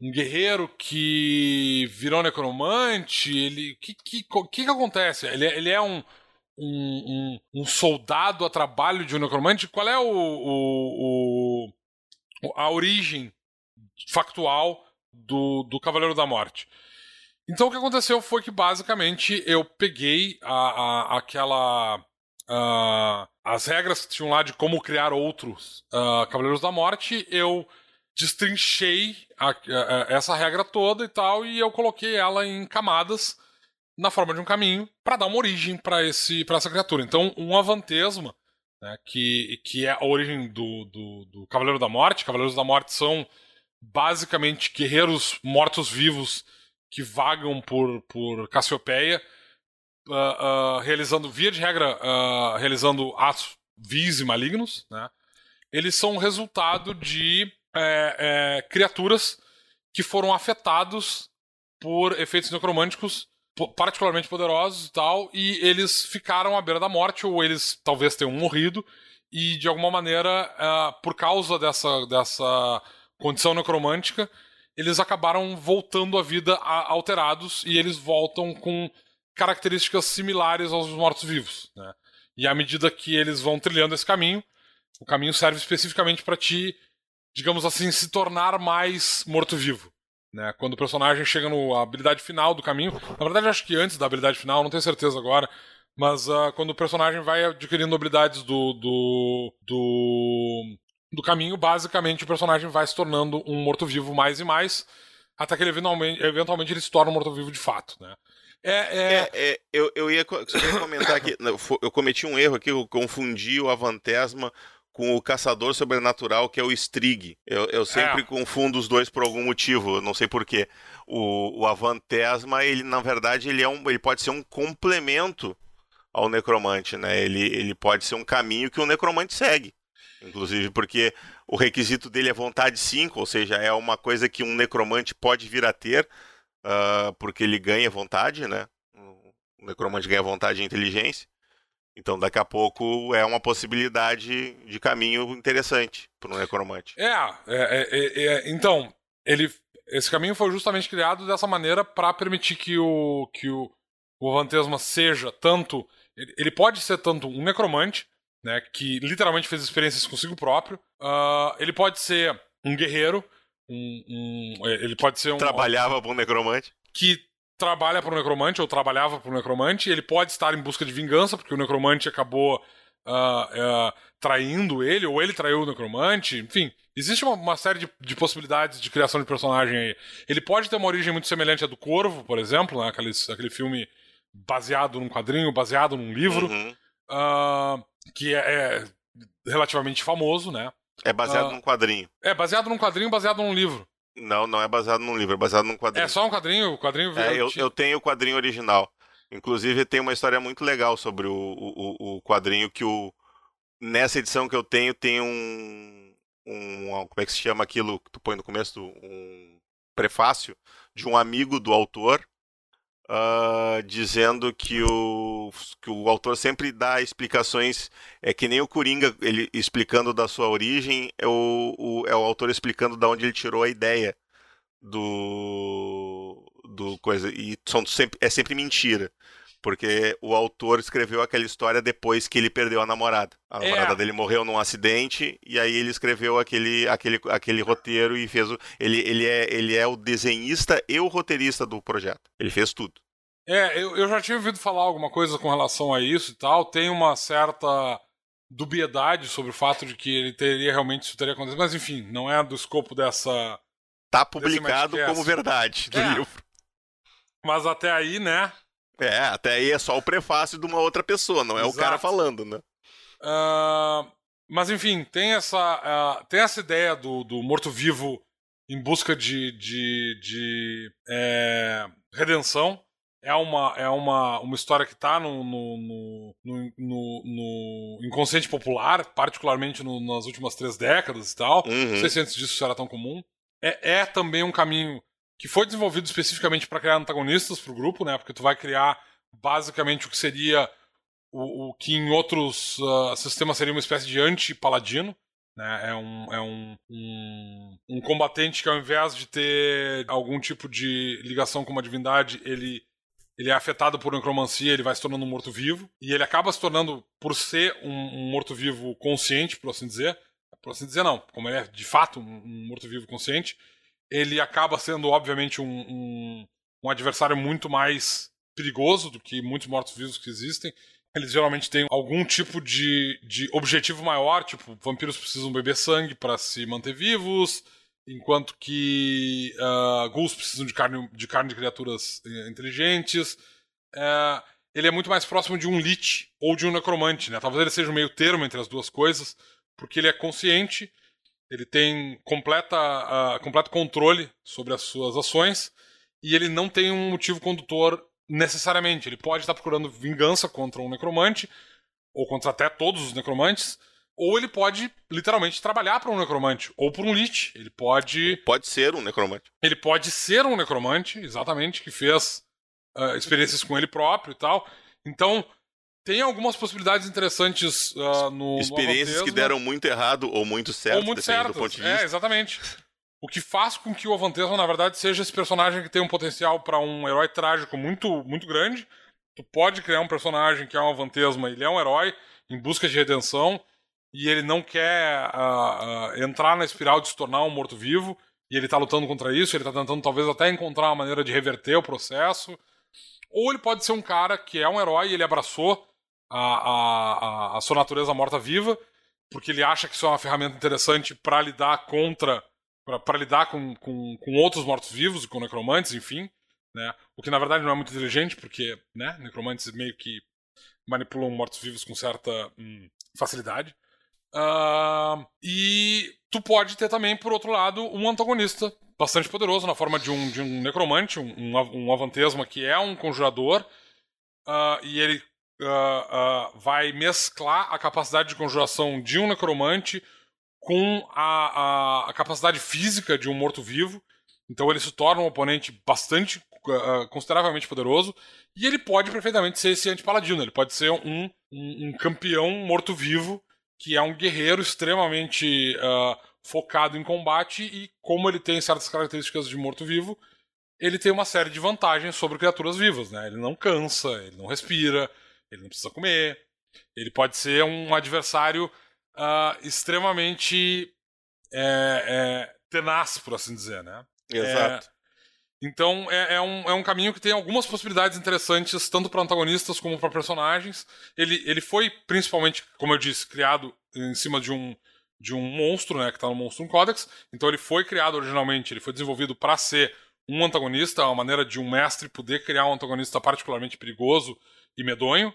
um guerreiro que virou necromante? Ele. O que, que, que, que acontece? Ele, é, ele é um. Um, um, um, soldado a trabalho de um necromante? Qual é o, o, o a origem factual do, do Cavaleiro da Morte. Então o que aconteceu foi que basicamente eu peguei a, a aquela. A, as regras que tinham lá de como criar outros uh, Cavaleiros da Morte, eu destrinchei a, essa regra toda e tal, e eu coloquei ela em camadas na forma de um caminho para dar uma origem para essa criatura. Então, um avantesma, né, que, que é a origem do, do, do Cavaleiro da Morte, Cavaleiros da Morte são basicamente guerreiros mortos-vivos que vagam por, por Cassiopeia, uh, uh, realizando, via de regra, uh, realizando atos vis e malignos. Né? Eles são resultado de é, é, criaturas que foram afetados por efeitos necromânticos particularmente poderosos e tal, e eles ficaram à beira da morte, ou eles talvez tenham morrido, e de alguma maneira, por causa dessa, dessa condição necromântica, eles acabaram voltando à vida alterados e eles voltam com características similares aos mortos-vivos. Né? E à medida que eles vão trilhando esse caminho, o caminho serve especificamente para ti, digamos assim, se tornar mais morto-vivo. Né? Quando o personagem chega na habilidade final do caminho, na verdade acho que antes da habilidade final, não tenho certeza agora, mas uh, quando o personagem vai adquirindo habilidades do, do, do do caminho, basicamente o personagem vai se tornando um morto-vivo mais e mais, até que ele eventualmente, eventualmente ele se torna um morto-vivo de fato, né? É, é... é, é eu, eu, ia, eu ia comentar aqui, eu cometi um erro aqui, eu confundi o Avantesma com o caçador sobrenatural, que é o Strig. Eu, eu sempre é. confundo os dois por algum motivo, não sei porquê. O, o Avantesma, ele, na verdade, ele, é um, ele pode ser um complemento ao necromante, né? Ele, ele pode ser um caminho que o necromante segue. Inclusive, porque o requisito dele é vontade 5, ou seja, é uma coisa que um necromante pode vir a ter, uh, porque ele ganha vontade, né? O necromante ganha vontade e inteligência. Então, daqui a pouco é uma possibilidade de caminho interessante para o necromante. É, é, é, é, então, ele, esse caminho foi justamente criado dessa maneira para permitir que o, que o, o Vantesma seja tanto. Ele, ele pode ser tanto um necromante, né, que literalmente fez experiências consigo próprio. Uh, ele pode ser um guerreiro, um, um, é, ele pode ser um. Trabalhava para um necromante. Que trabalha para o necromante, ou trabalhava para o necromante. Ele pode estar em busca de vingança, porque o necromante acabou uh, uh, traindo ele, ou ele traiu o necromante. Enfim, existe uma, uma série de, de, possibilidades de criação de personagem aí. Ele pode ter uma origem muito semelhante à do Corvo, por exemplo, né, aquele, aquele filme baseado num quadrinho, baseado num livro. Uhum. Uh, que é, é, relativamente famoso, né? É baseado uh, num quadrinho. É, baseado num quadrinho, baseado num livro. Não, não é baseado num livro, é baseado num quadrinho. É só um quadrinho, o quadrinho... É, eu, eu tenho o quadrinho original. Inclusive tem uma história muito legal sobre o, o, o quadrinho que o... Nessa edição que eu tenho, tem um, um... Como é que se chama aquilo que tu põe no começo? Um prefácio de um amigo do autor uh, dizendo que o, que o autor sempre dá explicações, é que nem o Coringa, ele explicando da sua origem, é o, o, é o autor explicando da onde ele tirou a ideia do, do coisa. E são sempre, é sempre mentira. Porque o autor escreveu aquela história depois que ele perdeu a namorada. A namorada é. dele morreu num acidente e aí ele escreveu aquele, aquele, aquele roteiro e fez o. Ele, ele, é, ele é o desenhista e o roteirista do projeto. Ele fez tudo. É, eu, eu já tinha ouvido falar alguma coisa com relação a isso e tal. Tem uma certa dubiedade sobre o fato de que ele teria realmente isso teria acontecido, mas enfim, não é do escopo dessa. Tá publicado como verdade do é. livro. Mas até aí, né? É, até aí é só o prefácio de uma outra pessoa, não é Exato. o cara falando, né? Uh, mas enfim, tem essa, uh, tem essa ideia do, do morto-vivo em busca de, de, de é, redenção. É uma, é uma, uma história que está no, no, no, no, inconsciente popular, particularmente nas últimas três décadas e tal. Uhum. Não sei se antes disso isso era tão comum. É, é também um caminho que foi desenvolvido especificamente para criar antagonistas para o grupo, né? Porque tu vai criar basicamente o que seria o, o que em outros uh, sistemas seria uma espécie de anti-paladino. Né? É, um, é um, um, um, combatente que, ao invés de ter algum tipo de ligação com uma divindade, ele, ele é afetado por necromancia, ele vai se tornando um morto-vivo. E ele acaba se tornando, por ser um, um morto-vivo consciente, por assim dizer. Por assim dizer, não. Como ele é de fato um morto-vivo consciente, ele acaba sendo, obviamente, um, um, um adversário muito mais perigoso do que muitos mortos-vivos que existem. Eles geralmente têm algum tipo de, de objetivo maior, tipo, vampiros precisam beber sangue para se manter vivos, enquanto que uh, ghouls precisam de carne, de carne de criaturas eh, inteligentes. Uh, ele é muito mais próximo de um lich ou de um necromante, né? Talvez ele seja um meio termo entre as duas coisas, porque ele é consciente ele tem completa, completo controle sobre as suas ações e ele não tem um motivo condutor necessariamente. Ele pode estar procurando vingança contra um necromante, ou contra até todos os necromantes, ou ele pode literalmente trabalhar para um necromante, ou por um lich. Ele pode. Pode ser um necromante. Ele pode ser um necromante, exatamente, que fez uh, experiências com ele próprio e tal. Então, tem algumas possibilidades interessantes uh, no. Experiências no que deram muito errado ou muito certo, ou muito certo. do ponto de vista. É, exatamente. O que faz com que o Avantesma, na verdade, seja esse personagem que tem um potencial para um herói trágico muito, muito grande. Tu pode criar um personagem que é um Avantesma, ele é um herói em busca de redenção e ele não quer uh, uh, entrar na espiral de se tornar um morto-vivo e ele tá lutando contra isso, ele tá tentando talvez até encontrar uma maneira de reverter o processo. Ou ele pode ser um cara que é um herói e ele abraçou a, a, a, sua natureza morta-viva, porque ele acha que isso é uma ferramenta interessante para lidar contra. para lidar com, com, com outros mortos-vivos com necromantes, enfim. Né? O que na verdade não é muito inteligente, porque né, necromantes meio que manipulam mortos-vivos com certa hum, facilidade. Uh, e tu pode ter também, por outro lado, um antagonista bastante poderoso na forma de um, de um necromante, um, um, um avantesma que é um conjurador, uh, e ele uh, uh, vai mesclar a capacidade de conjuração de um necromante com a, a, a capacidade física de um morto-vivo. Então ele se torna um oponente bastante, consideravelmente poderoso, e ele pode perfeitamente ser esse anti-paladino, ele pode ser um, um, um campeão morto-vivo que é um guerreiro extremamente uh, focado em combate e como ele tem certas características de morto-vivo, ele tem uma série de vantagens sobre criaturas vivas, né? Ele não cansa, ele não respira, ele não precisa comer, ele pode ser um adversário uh, extremamente é, é, tenaz, por assim dizer, né? Exato. É, então é, é, um, é um caminho que tem algumas possibilidades interessantes, tanto para antagonistas como para personagens. Ele, ele foi principalmente, como eu disse, criado em cima de um, de um monstro, né, que está no Monstrum Codex. Então ele foi criado originalmente, ele foi desenvolvido para ser um antagonista, uma maneira de um mestre poder criar um antagonista particularmente perigoso e medonho.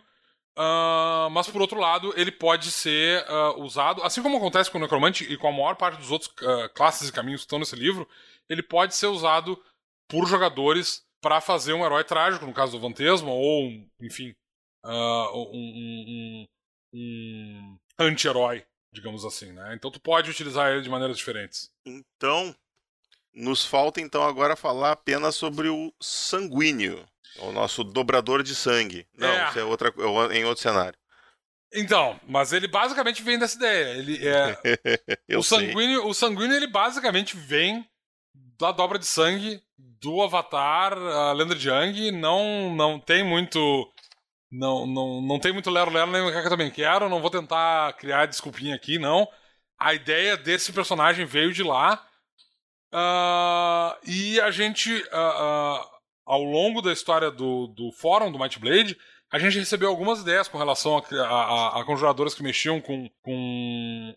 Uh, mas por outro lado, ele pode ser uh, usado, assim como acontece com o Necromante e com a maior parte dos outros uh, classes e caminhos que estão nesse livro, ele pode ser usado por jogadores para fazer um herói trágico, no caso do Vantesma, ou, enfim, uh, um, um, um anti-herói, digamos assim, né? Então tu pode utilizar ele de maneiras diferentes. Então, nos falta então agora falar apenas sobre o sanguíneo, o nosso dobrador de sangue. Não, é. isso é outra, é em outro cenário. Então, mas ele basicamente vem dessa ideia. Ele é o sanguíneo, o sanguíneo ele basicamente vem da dobra de sangue do Avatar, a lenda de Yang, não, não tem muito. Não, não, não tem muito lero-lero nem que eu também quero. Não vou tentar criar desculpinha aqui, não. A ideia desse personagem veio de lá. Uh, e a gente, uh, uh, ao longo da história do, do fórum do Might Blade, a gente recebeu algumas ideias com relação a, a, a conjuradoras que mexiam com, com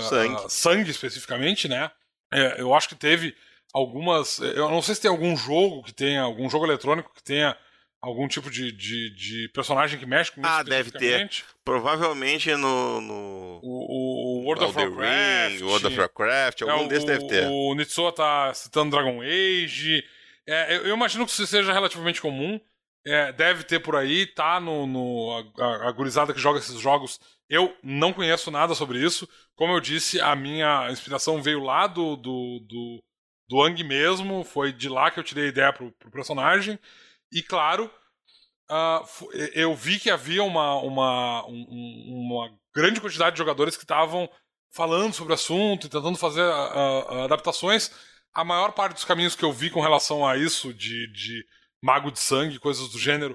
sangue. sangue especificamente, né? É, eu acho que teve algumas. Eu não sei se tem algum jogo que tenha, algum jogo eletrônico que tenha algum tipo de, de, de personagem que mexe com isso. Ah, deve ter. Provavelmente no. no... O, o, World of Warcraft. Ring, World of Warcraft, algum é, desses deve ter. O Nitsuo tá citando Dragon Age. É, eu, eu, imagino que isso seja relativamente comum. É, deve ter por aí, tá no. no a, a gurizada que joga esses jogos. Eu não conheço nada sobre isso. Como eu disse, a minha inspiração veio lá do, do, do, do Ang mesmo. Foi de lá que eu tirei a ideia pro, pro personagem. E claro, uh, eu vi que havia uma, uma, um, uma grande quantidade de jogadores que estavam falando sobre o assunto e tentando fazer uh, adaptações. A maior parte dos caminhos que eu vi com relação a isso, de, de mago de sangue, coisas do gênero,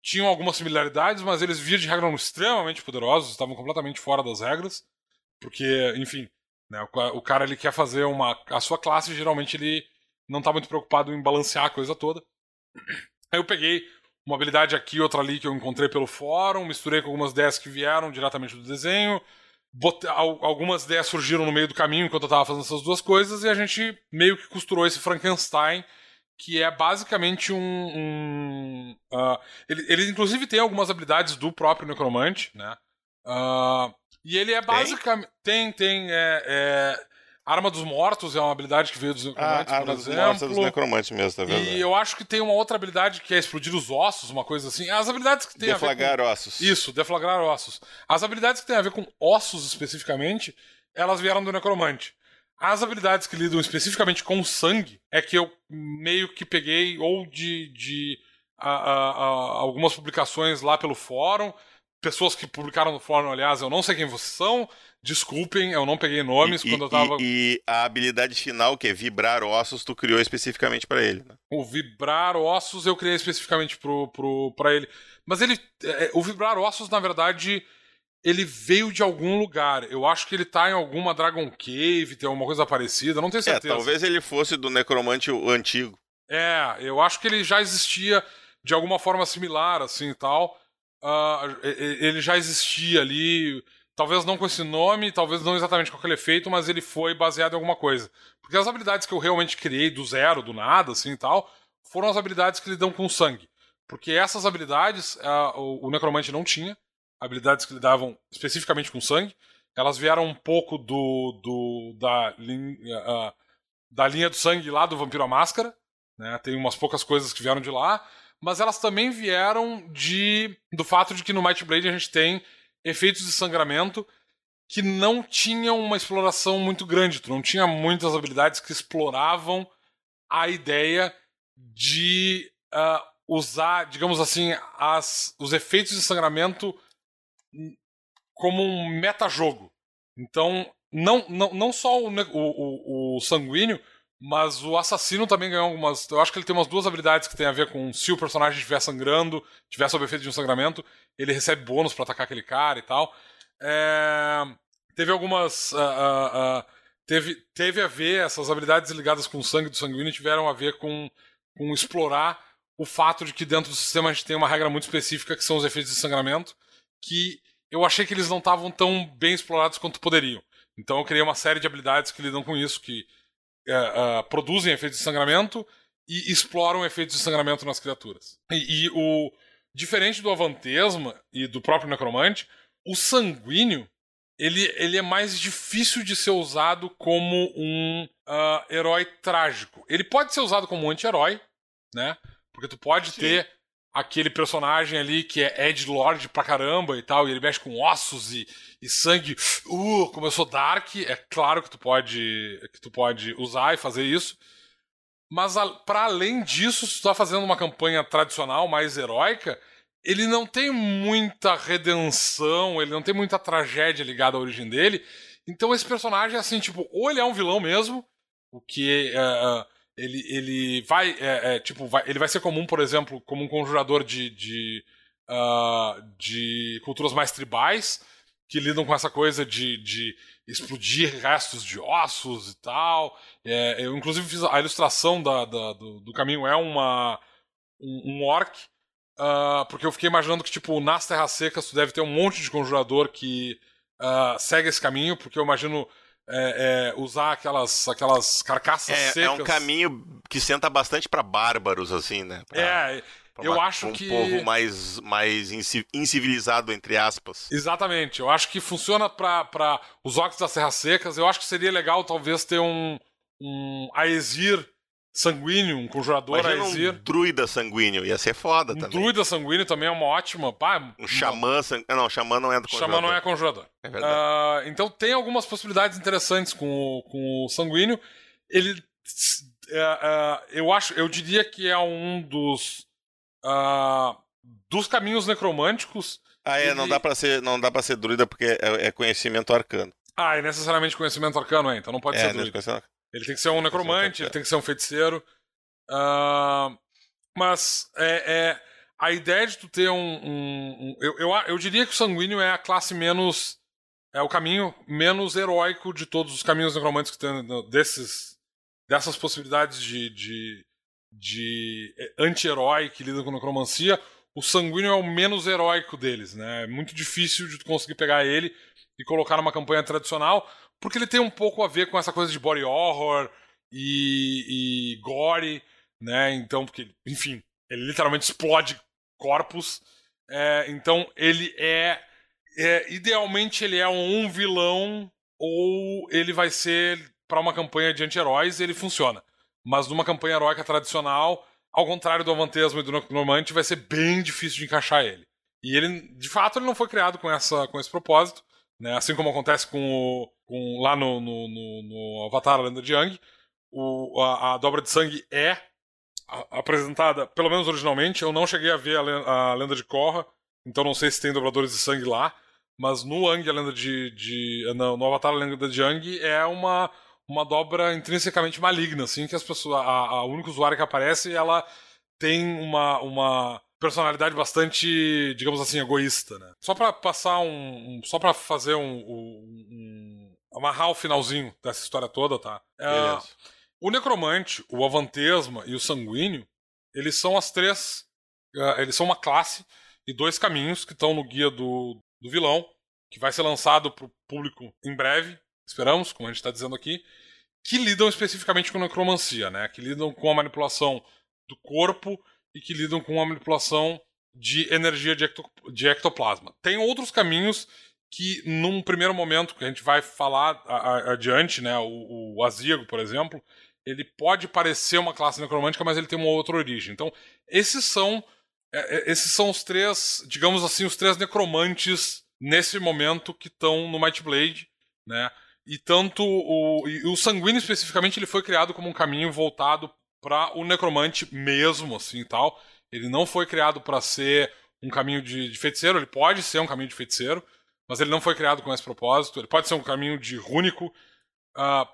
tinham algumas similaridades, mas eles via de regra extremamente poderosos, estavam completamente fora das regras, porque, enfim, né, o, o, cara ele quer fazer uma a sua classe, geralmente ele não está muito preocupado em balancear a coisa toda. Aí eu peguei uma habilidade aqui, outra ali que eu encontrei pelo fórum, misturei com algumas ideias que vieram diretamente do desenho. Algumas ideias surgiram no meio do caminho enquanto eu estava fazendo essas duas coisas e a gente meio que costurou esse Frankenstein que é basicamente um. um uh, ele, ele, inclusive, tem algumas habilidades do próprio Necromante, né? Uh, e ele é basicamente. Tem, tem. É, é, Arma dos Mortos é uma habilidade que veio dos Necromantes, ah, por exemplo. Dos Mortos é dos Necromantes mesmo, tá vendo? E eu acho que tem uma outra habilidade que é explodir os ossos, uma coisa assim. As habilidades que tem deflagrar a ver com... ossos. Isso, deflagrar ossos. As habilidades que tem a ver com ossos especificamente, elas vieram do Necromante. As habilidades que lidam especificamente com sangue é que eu meio que peguei ou de, de a, a, a, algumas publicações lá pelo fórum, pessoas que publicaram no fórum, aliás, eu não sei quem vocês são, desculpem, eu não peguei nomes e, quando eu tava. E, e, a habilidade final, que é vibrar ossos, tu criou especificamente para ele, né? O vibrar ossos eu criei especificamente pro, pro, pra ele. Mas ele. É, o vibrar ossos, na verdade ele veio de algum lugar. Eu acho que ele tá em alguma Dragon Cave, tem alguma coisa parecida, não tenho é, certeza. É, talvez ele fosse do necromante antigo. É, eu acho que ele já existia de alguma forma similar, assim e tal. Uh, ele já existia ali, talvez não com esse nome, talvez não exatamente com aquele efeito, mas ele foi baseado em alguma coisa. Porque as habilidades que eu realmente criei do zero, do nada, assim e tal, foram as habilidades que lidam com sangue. Porque essas habilidades o, necromante não tinha habilidades que lidavam especificamente com sangue. Elas vieram um pouco do, do da, da linha do sangue lá do Vampiro à Máscara. Né? Tem umas poucas coisas que vieram de lá. Mas elas também vieram de do fato de que no Might Blade a gente tem efeitos de sangramento que não tinham uma exploração muito grande. Tu não tinha muitas habilidades que exploravam a ideia de uh, usar, digamos assim, as, os efeitos de sangramento como um metajogo. Então, não, não, não só o, o, o, sanguíneo, mas o assassino também ganhou algumas. Eu acho que ele tem umas duas habilidades que tem a ver com se o personagem estiver sangrando, tiver sob efeito de um sangramento, ele recebe bônus para atacar aquele cara e tal. É... Teve algumas. Uh, uh, uh, teve, teve a ver, essas habilidades ligadas com o sangue do sanguíneo tiveram a ver com, com explorar o fato de que dentro do sistema a gente tem uma regra muito específica que são os efeitos de sangramento, que eu achei que eles não estavam tão bem explorados quanto poderiam. Então eu criei uma série de habilidades que lidam com isso, que uh, produzem efeitos de sangramento e exploram efeitos de sangramento nas criaturas. E, e, o diferente do Avantesma e do próprio Necromante, o sanguíneo ele, ele é mais difícil de ser usado como um uh, herói trágico. Ele pode ser usado como um anti-herói, né? Porque tu pode Sim. ter aquele personagem ali que é Ed Lord pra caramba e tal, e ele mexe com ossos e, e sangue. Uh, começou Dark, é claro que tu pode que tu pode usar e fazer isso. Mas para além disso, se tu tá fazendo uma campanha tradicional mais heróica, ele não tem muita redenção, ele não tem muita tragédia ligada à origem dele. Então esse personagem é assim, tipo, ou ele é um vilão mesmo, o que uh, ele, ele vai, é, é, tipo, vai, ele vai ser comum, por exemplo, como um conjurador de, de, uh, de culturas mais tribais, que lidam com essa coisa de, de explodir restos de ossos e tal. É, eu, inclusive, fiz a ilustração da, da do, do, caminho é uma um, um orc, uh, porque eu fiquei imaginando que, tipo, nas Terras Secas tu deve ter um monte de conjurador que uh, segue esse caminho, porque eu imagino é, é, usar aquelas, aquelas carcaças é, secas. É um caminho que senta bastante para bárbaros, assim, né? Pra, é, eu uma, acho um que. Um povo mais, mais incivilizado, entre aspas. Exatamente. Eu acho que funciona para os orcs das Serras Secas. Eu acho que seria legal, talvez, ter um, um Aesir sanguíneo, um conjurador Imagina Aesir. um druida sanguíneo, ia ser foda um também. Druida sanguíneo também é uma ótima... Pá, um xamã sanguíneo... Não, xamã não é do conjurador. Xamã não é conjurador. É verdade. Uh, então tem algumas possibilidades interessantes com o, com o sanguíneo. Ele... Uh, uh, eu acho... Eu diria que é um dos... dos caminhos necromânticos... Ah, é, ele... não dá para ser, não dá para ser druida porque é, é, conhecimento arcano. Ah, é necessariamente conhecimento arcano, é, então não pode é, ser druida. Ele tem que ser um necromante, ele tem que ser um feiticeiro. Uh, mas é, é, a ideia de tu ter um. um, um eu, eu, eu, diria que o sanguíneo é a classe menos. É o caminho menos heróico de todos os caminhos necromantes que tem desses, dessas possibilidades de, de, de é, anti-herói que lidam com necromancia. O sanguíneo é o menos heróico deles, né? É muito difícil de tu conseguir pegar ele e colocar numa campanha tradicional porque ele tem um pouco a ver com essa coisa de body horror e, e gore, né? Então, porque, enfim, ele literalmente explode corpos. É, então, ele é, é, Idealmente, ele é um vilão ou ele vai ser para uma campanha de anti-heróis ele funciona. Mas numa campanha heróica tradicional, ao contrário do Avantesmo e do Normante, vai ser bem difícil de encaixar ele. E ele, de fato, ele não foi criado com, essa, com esse propósito. Né? Assim como acontece com, o, com lá no, no, no, no, Avatar, a Lenda de Yang, o, a, a, dobra de sangue é apresentada, pelo menos originalmente. Eu não cheguei a ver a, a Lenda de Korra, então não sei se tem dobradores de sangue lá. Mas no Ang, a lenda de. de no, Avatar, a lenda de Yang, é uma, uma dobra intrinsecamente maligna, assim, que as pessoas. A, a única usuária que aparece, ela tem uma, uma personalidade bastante, digamos assim, egoísta, né? Só para passar um, um, só para fazer um, um, um, amarrar o finalzinho dessa história toda, tá? É, o necromante, o avantesma e o sanguíneo, eles são as três, uh, eles são uma classe e dois caminhos que estão no guia do, do vilão, que vai ser lançado para o público em breve, esperamos, como a gente está dizendo aqui, que lidam especificamente com necromancia, né? Que lidam com a manipulação do corpo e que lidam com a manipulação de energia de, ecto, de ectoplasma. Tem outros caminhos que num primeiro momento, que a gente vai falar adiante, né, o, o Azigo, por exemplo, ele pode parecer uma classe necromântica, mas ele tem uma outra origem. Então, esses são é, é, esses são os três, digamos assim, os três necromantes nesse momento que estão no Might Blade, né? E tanto o, e o sanguíneo especificamente ele foi criado como um caminho voltado para o necromante mesmo, assim, tal. Ele não foi criado para ser um caminho de, de, feiticeiro. Ele pode ser um caminho de feiticeiro, mas ele não foi criado com esse propósito. Ele pode ser um caminho de rúnico, uh,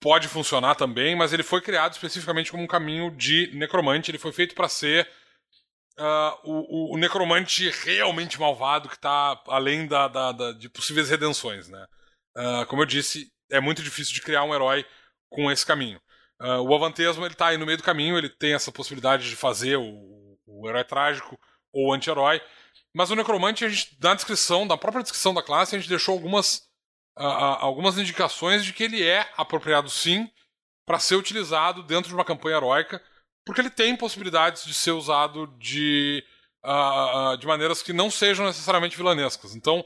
pode funcionar também, mas ele foi criado especificamente como um caminho de necromante. Ele foi feito para ser uh, o, o, necromante realmente malvado que está além da, da, da, de possíveis redenções, né? Uh, como eu disse, é muito difícil de criar um herói com esse caminho. O Avantesmo ele tá aí no meio do caminho, ele tem essa possibilidade de fazer o, o herói trágico ou anti-herói. Mas o Necromante, a gente, na descrição, na própria descrição da classe, a gente deixou algumas, uh, algumas indicações de que ele é apropriado sim para ser utilizado dentro de uma campanha heróica porque ele tem possibilidades de ser usado de, uh, de maneiras que não sejam necessariamente vilanescas. Então,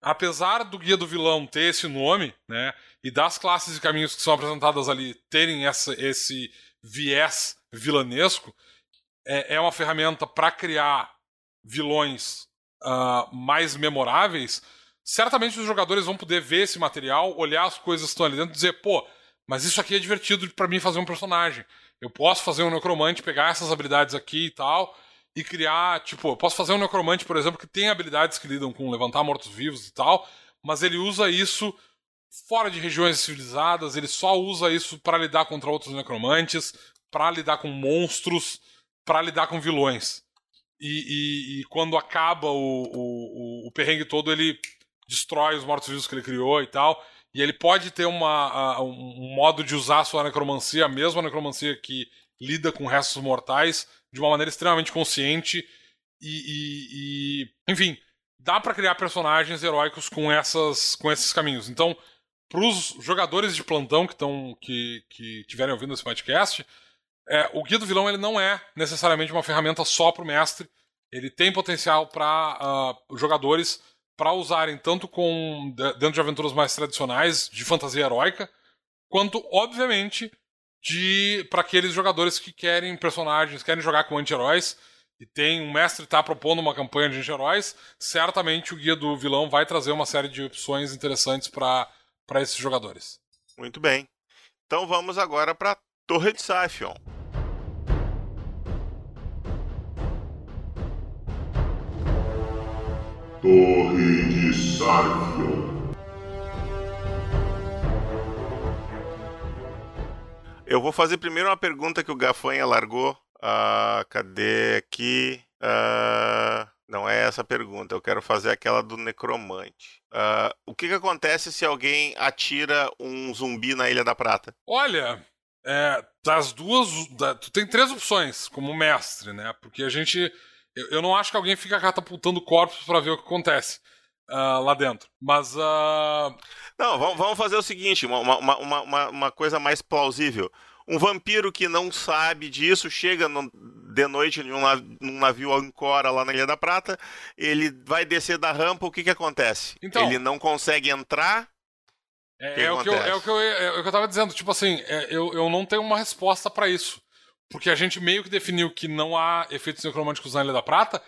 apesar do Guia do Vilão ter esse nome, né, e das classes e caminhos que são apresentadas ali terem essa, esse viés vilanesco, é, é uma ferramenta para criar vilões uh, mais memoráveis. Certamente os jogadores vão poder ver esse material, olhar as coisas que estão ali dentro e dizer, pô, mas isso aqui é divertido para mim fazer um personagem. Eu posso fazer um necromante, pegar essas habilidades aqui e tal, e criar, tipo, eu posso fazer um necromante, por exemplo, que tem habilidades que lidam com levantar mortos-vivos e tal, mas ele usa isso fora de regiões civilizadas, ele só usa isso para lidar contra outros necromantes, para lidar com monstros, para lidar com vilões. E, e, e quando acaba o, o, o, perrengue todo, ele destrói os mortos-vivos que ele criou e tal. E ele pode ter uma, um modo de usar sua necromancia, a mesma necromancia que lida com restos mortais, de uma maneira extremamente consciente. E, e enfim, dá para criar personagens heróicos com, essas, com esses caminhos. Então, para os jogadores de plantão que estão que, que tiverem ouvindo esse podcast, é, o guia do vilão ele não é necessariamente uma ferramenta só para o mestre. Ele tem potencial para uh, ah, jogadores para usarem tanto com dentro de aventuras mais tradicionais de fantasia heróica, quanto obviamente de para aqueles jogadores que querem personagens, querem jogar com anti-heróis e tem um mestre está propondo uma campanha de anti-heróis, certamente o guia do vilão vai trazer uma série de opções interessantes para para esses jogadores. Muito bem. Então vamos agora para Torre de Siphon. Torre de Sarfion. Eu vou fazer primeiro uma pergunta que o Gafanha largou. Uh, cadê aqui? Uh, não é essa a pergunta. Eu quero fazer aquela do necromante. Uh, o que, que acontece se alguém atira um zumbi na Ilha da Prata? Olha, é, das duas, da, tu tem três opções como mestre, né? Porque a gente eu, eu não acho que alguém fica catapultando corpos para ver o que acontece uh, lá dentro. Mas. Uh... Não, vamos, vamos fazer o seguinte: uma, uma, uma, uma, coisa mais plausível. Um vampiro que não sabe disso chega no, de noite um navio, num navio ancora lá na Ilha da Prata, ele vai descer da rampa, o que, que acontece? Então, ele não consegue entrar. É, que é, o que eu, é, o que eu, é o que eu tava dizendo, tipo assim, é, eu, eu não tenho uma resposta para isso. Porque a gente meio que definiu que não há efeitos necromânticos na Ilha da Prata,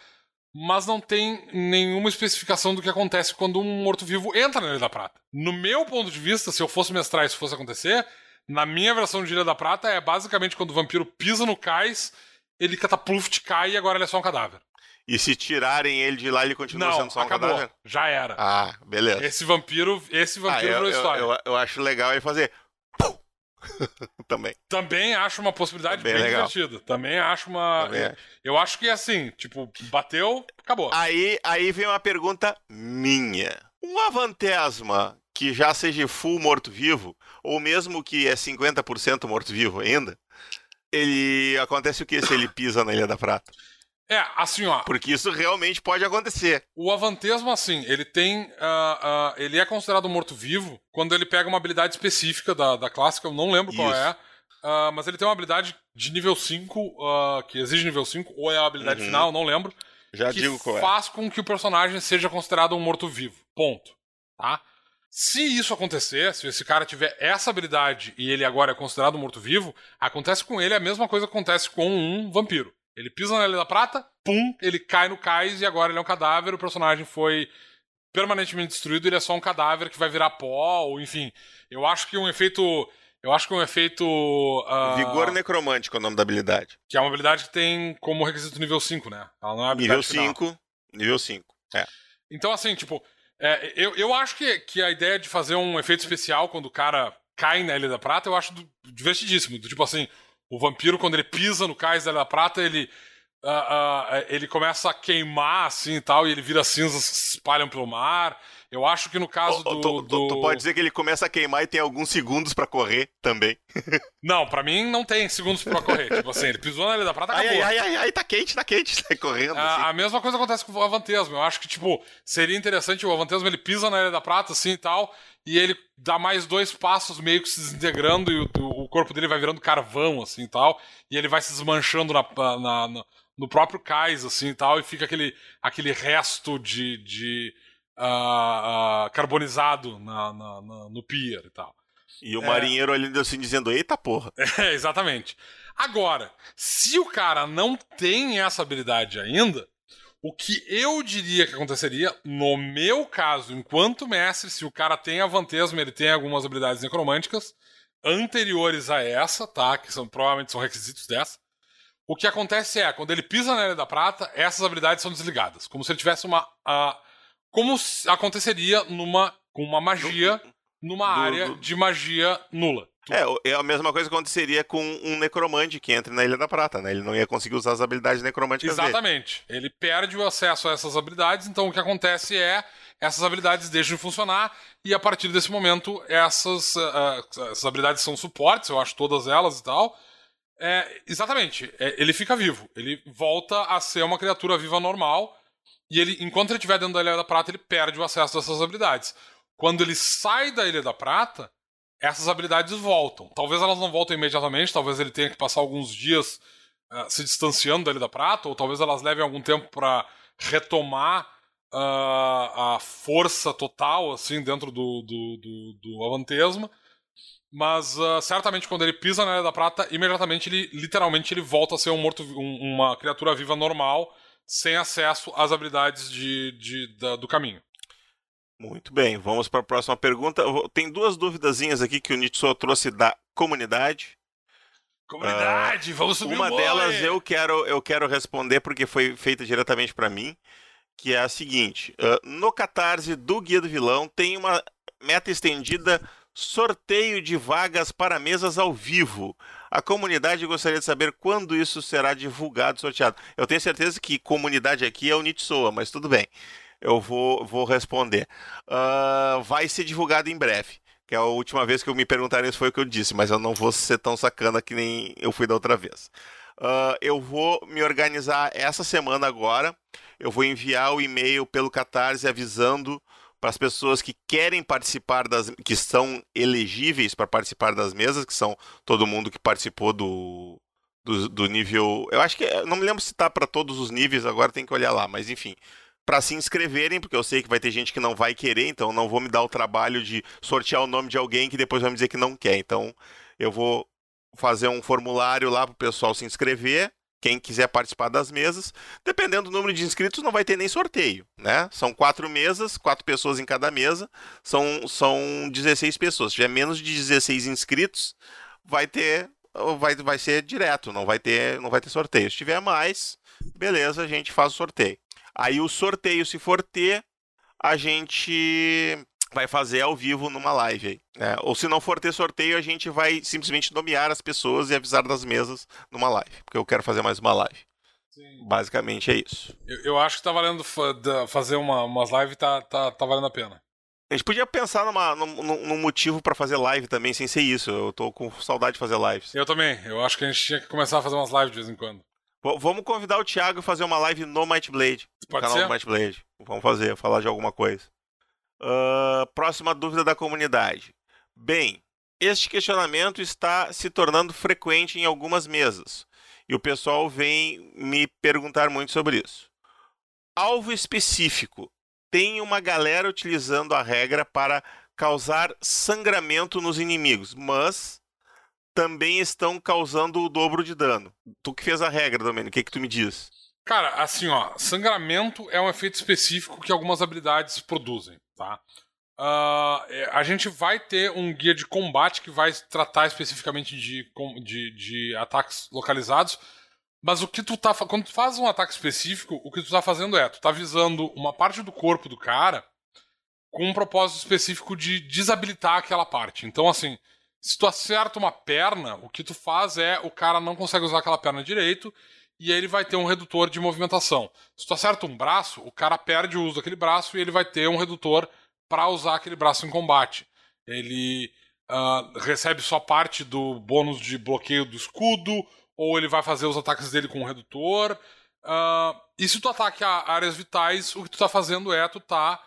mas não tem nenhuma especificação do que acontece quando um morto-vivo entra na Ilha da Prata. No meu ponto de vista, se eu fosse mestrar isso fosse acontecer, na minha versão de Ilha da Prata é basicamente quando o vampiro pisa no cais, ele catapult cai e agora ele é só um cadáver. E se tirarem ele de lá, ele continua não, sendo só um acabou. cadáver? Já era. Ah, beleza. Esse vampiro, esse vampiro ah, eu, virou história. Eu, eu, eu acho legal ele fazer Também. Também acho uma possibilidade Também bem legal. divertida. Também acho uma. Também eu, eu acho que é assim, tipo, bateu, acabou. Aí, aí vem uma pergunta minha. Um Avantesma que já seja full morto-vivo, ou mesmo que é 50% morto-vivo ainda, ele acontece o que se ele pisa na Ilha da Prata? É, assim, ó. Porque isso realmente pode acontecer. O avantesmo, assim, ele tem. Uh, uh, ele é considerado morto-vivo quando ele pega uma habilidade específica da, da clássica, eu não lembro isso. qual é. Uh, mas ele tem uma habilidade de nível 5, que exige nível 5, ou é a habilidade uhum. final, não lembro. Já digo qual é. faz com que o personagem seja considerado um morto-vivo. Ponto. tá? Se isso acontecer, se esse cara tiver essa habilidade e ele agora é considerado morto-vivo, acontece com ele a mesma coisa que acontece com um vampiro. Ele pisa na Ilha da Prata, pum, ele cai no cais e agora ele é um cadáver, o personagem foi permanentemente destruído, ele é só um cadáver que vai virar pó, ou enfim. Eu acho que um efeito. Eu acho que um efeito. Uh, Vigor necromântico é o nome da habilidade. Que é uma habilidade que tem como requisito nível 5, né? Ela não é nível 5. Nível 5. É. Então, assim, tipo, é, eu, eu acho que, que a ideia de fazer um efeito especial quando o cara cai na Ilha da Prata, eu acho divertidíssimo. Tipo assim, o vampiro, quando ele pisa no cais da Prata, ele. Uh, uh, ele começa a queimar assim e tal, e ele vira cinzas que se espalham pelo mar. Eu acho que no caso do. Tu, do... tu pode dizer que ele começa a queimar e tem alguns segundos para correr também. não, para mim não tem segundos para correr. tipo assim, ele pisou na Ilha da Prata, acabou. Ai, ai, ai, ai, tá quente, tá quente, sai correndo. A, assim. a mesma coisa acontece com o Avantesmo. Eu acho que, tipo, seria interessante o Avantesmo, ele pisa na Ilha da Prata, assim e tal, e ele dá mais dois passos meio que se desintegrando e o, o corpo dele vai virando carvão, assim e tal, e ele vai se desmanchando na, na, na no próprio cais, assim e tal, e fica aquele, aquele resto de, de uh, uh, carbonizado na, na, na, no pier e tal. E o é... marinheiro olhando assim, dizendo, eita porra. É, exatamente. Agora, se o cara não tem essa habilidade ainda, o que eu diria que aconteceria, no meu caso, enquanto mestre, se o cara tem a vantesma, ele tem algumas habilidades necromânticas anteriores a essa, tá? Que são, provavelmente são requisitos dessa. O que acontece é, quando ele pisa na Ilha da Prata, essas habilidades são desligadas. Como se ele tivesse uma. Como aconteceria numa com uma magia numa do, área do... de magia nula. É, é a mesma coisa que aconteceria com um necromante que entra na Ilha da Prata, né? Ele não ia conseguir usar as habilidades necromânticas Exatamente. Dele. Ele perde o acesso a essas habilidades, então o que acontece é essas habilidades deixam de funcionar e a partir desse momento essas, uh, essas habilidades são suportes, eu acho todas elas e tal. É, exatamente, é, ele fica vivo, ele volta a ser uma criatura viva normal e ele, enquanto ele estiver dentro da Ilha da Prata, ele perde o acesso a essas habilidades. Quando ele sai da Ilha da Prata, essas habilidades voltam. Talvez elas não voltem imediatamente, talvez ele tenha que passar alguns dias uh, se distanciando da Ilha da Prata, ou talvez elas levem algum tempo para retomar uh, a força total, assim, dentro do, do, do, do Avantesma. Mas uh, certamente quando ele pisa na Ilha da Prata, imediatamente ele, literalmente, ele volta a ser um morto, um, uma criatura viva normal sem acesso às habilidades de, de, da, do caminho. Muito bem, vamos para a próxima pergunta. Tem duas duvidazinhas aqui que o Nitsuo trouxe da comunidade. Comunidade, uh, vamos subir Uma delas eu quero, eu quero responder porque foi feita diretamente para mim, que é a seguinte: uh, no Catarse do Guia do Vilão tem uma meta estendida sorteio de vagas para mesas ao vivo. A comunidade gostaria de saber quando isso será divulgado, sorteado. Eu tenho certeza que comunidade aqui é o Nitsoa, mas tudo bem. Eu vou, vou responder. Uh, vai ser divulgado em breve. Que é a última vez que eu me perguntaram isso foi o que eu disse, mas eu não vou ser tão sacana que nem eu fui da outra vez. Uh, eu vou me organizar essa semana agora. Eu vou enviar o e-mail pelo Catarse avisando para as pessoas que querem participar das que são elegíveis para participar das mesas, que são todo mundo que participou do, do, do nível. Eu acho que não me lembro se está para todos os níveis, agora tem que olhar lá, mas enfim, para se inscreverem, porque eu sei que vai ter gente que não vai querer, então não vou me dar o trabalho de sortear o nome de alguém que depois vai me dizer que não quer. Então eu vou fazer um formulário lá para o pessoal se inscrever quem quiser participar das mesas. Dependendo do número de inscritos, não vai ter nem sorteio, né? São quatro mesas, quatro pessoas em cada mesa, são, são 16 pessoas. Se tiver menos de 16 inscritos, vai ter vai, vai ser direto, não vai ter não vai ter sorteio. Se tiver mais, beleza, a gente faz o sorteio. Aí o sorteio, se for ter, a gente vai fazer ao vivo numa live aí. Né? Ou se não for ter sorteio, a gente vai simplesmente nomear as pessoas e avisar das mesas numa live. Porque eu quero fazer mais uma live. Sim. Basicamente é isso. Eu, eu, acho que tá valendo fazer uma, umas lives, tá, tá, tá valendo a pena. A gente podia pensar numa, num, num motivo para fazer live também, sem ser isso. Eu tô com saudade de fazer lives. Eu também. Eu acho que a gente tinha que começar a fazer umas lives de vez em quando. V vamos convidar o Thiago a fazer uma live no Might Blade. Pode canal ser? do Might Blade. Vamos fazer, falar de alguma coisa. Uh, próxima dúvida da comunidade. Bem, este questionamento está se tornando frequente em algumas mesas e o pessoal vem me perguntar muito sobre isso. Alvo específico tem uma galera utilizando a regra para causar sangramento nos inimigos, mas também estão causando o dobro de dano. Tu que fez a regra, Domênio, o que, que tu me diz? Cara, assim, ó, sangramento é um efeito específico que algumas habilidades produzem, tá? Uh, a gente vai ter um guia de combate que vai tratar especificamente de, de, de ataques localizados, mas o que tu tá. Quando tu faz um ataque específico, o que tu tá fazendo é, tu tá visando uma parte do corpo do cara com um propósito específico de desabilitar aquela parte. Então, assim, se tu acerta uma perna, o que tu faz é o cara não consegue usar aquela perna direito e ele vai ter um redutor de movimentação. Se tu acerta um braço, o cara perde o uso daquele braço e ele vai ter um redutor para usar aquele braço em combate. Ele uh, recebe só parte do bônus de bloqueio do escudo, ou ele vai fazer os ataques dele com um redutor. Uh, e se tu ataque a áreas vitais, o que tu tá fazendo é tu tá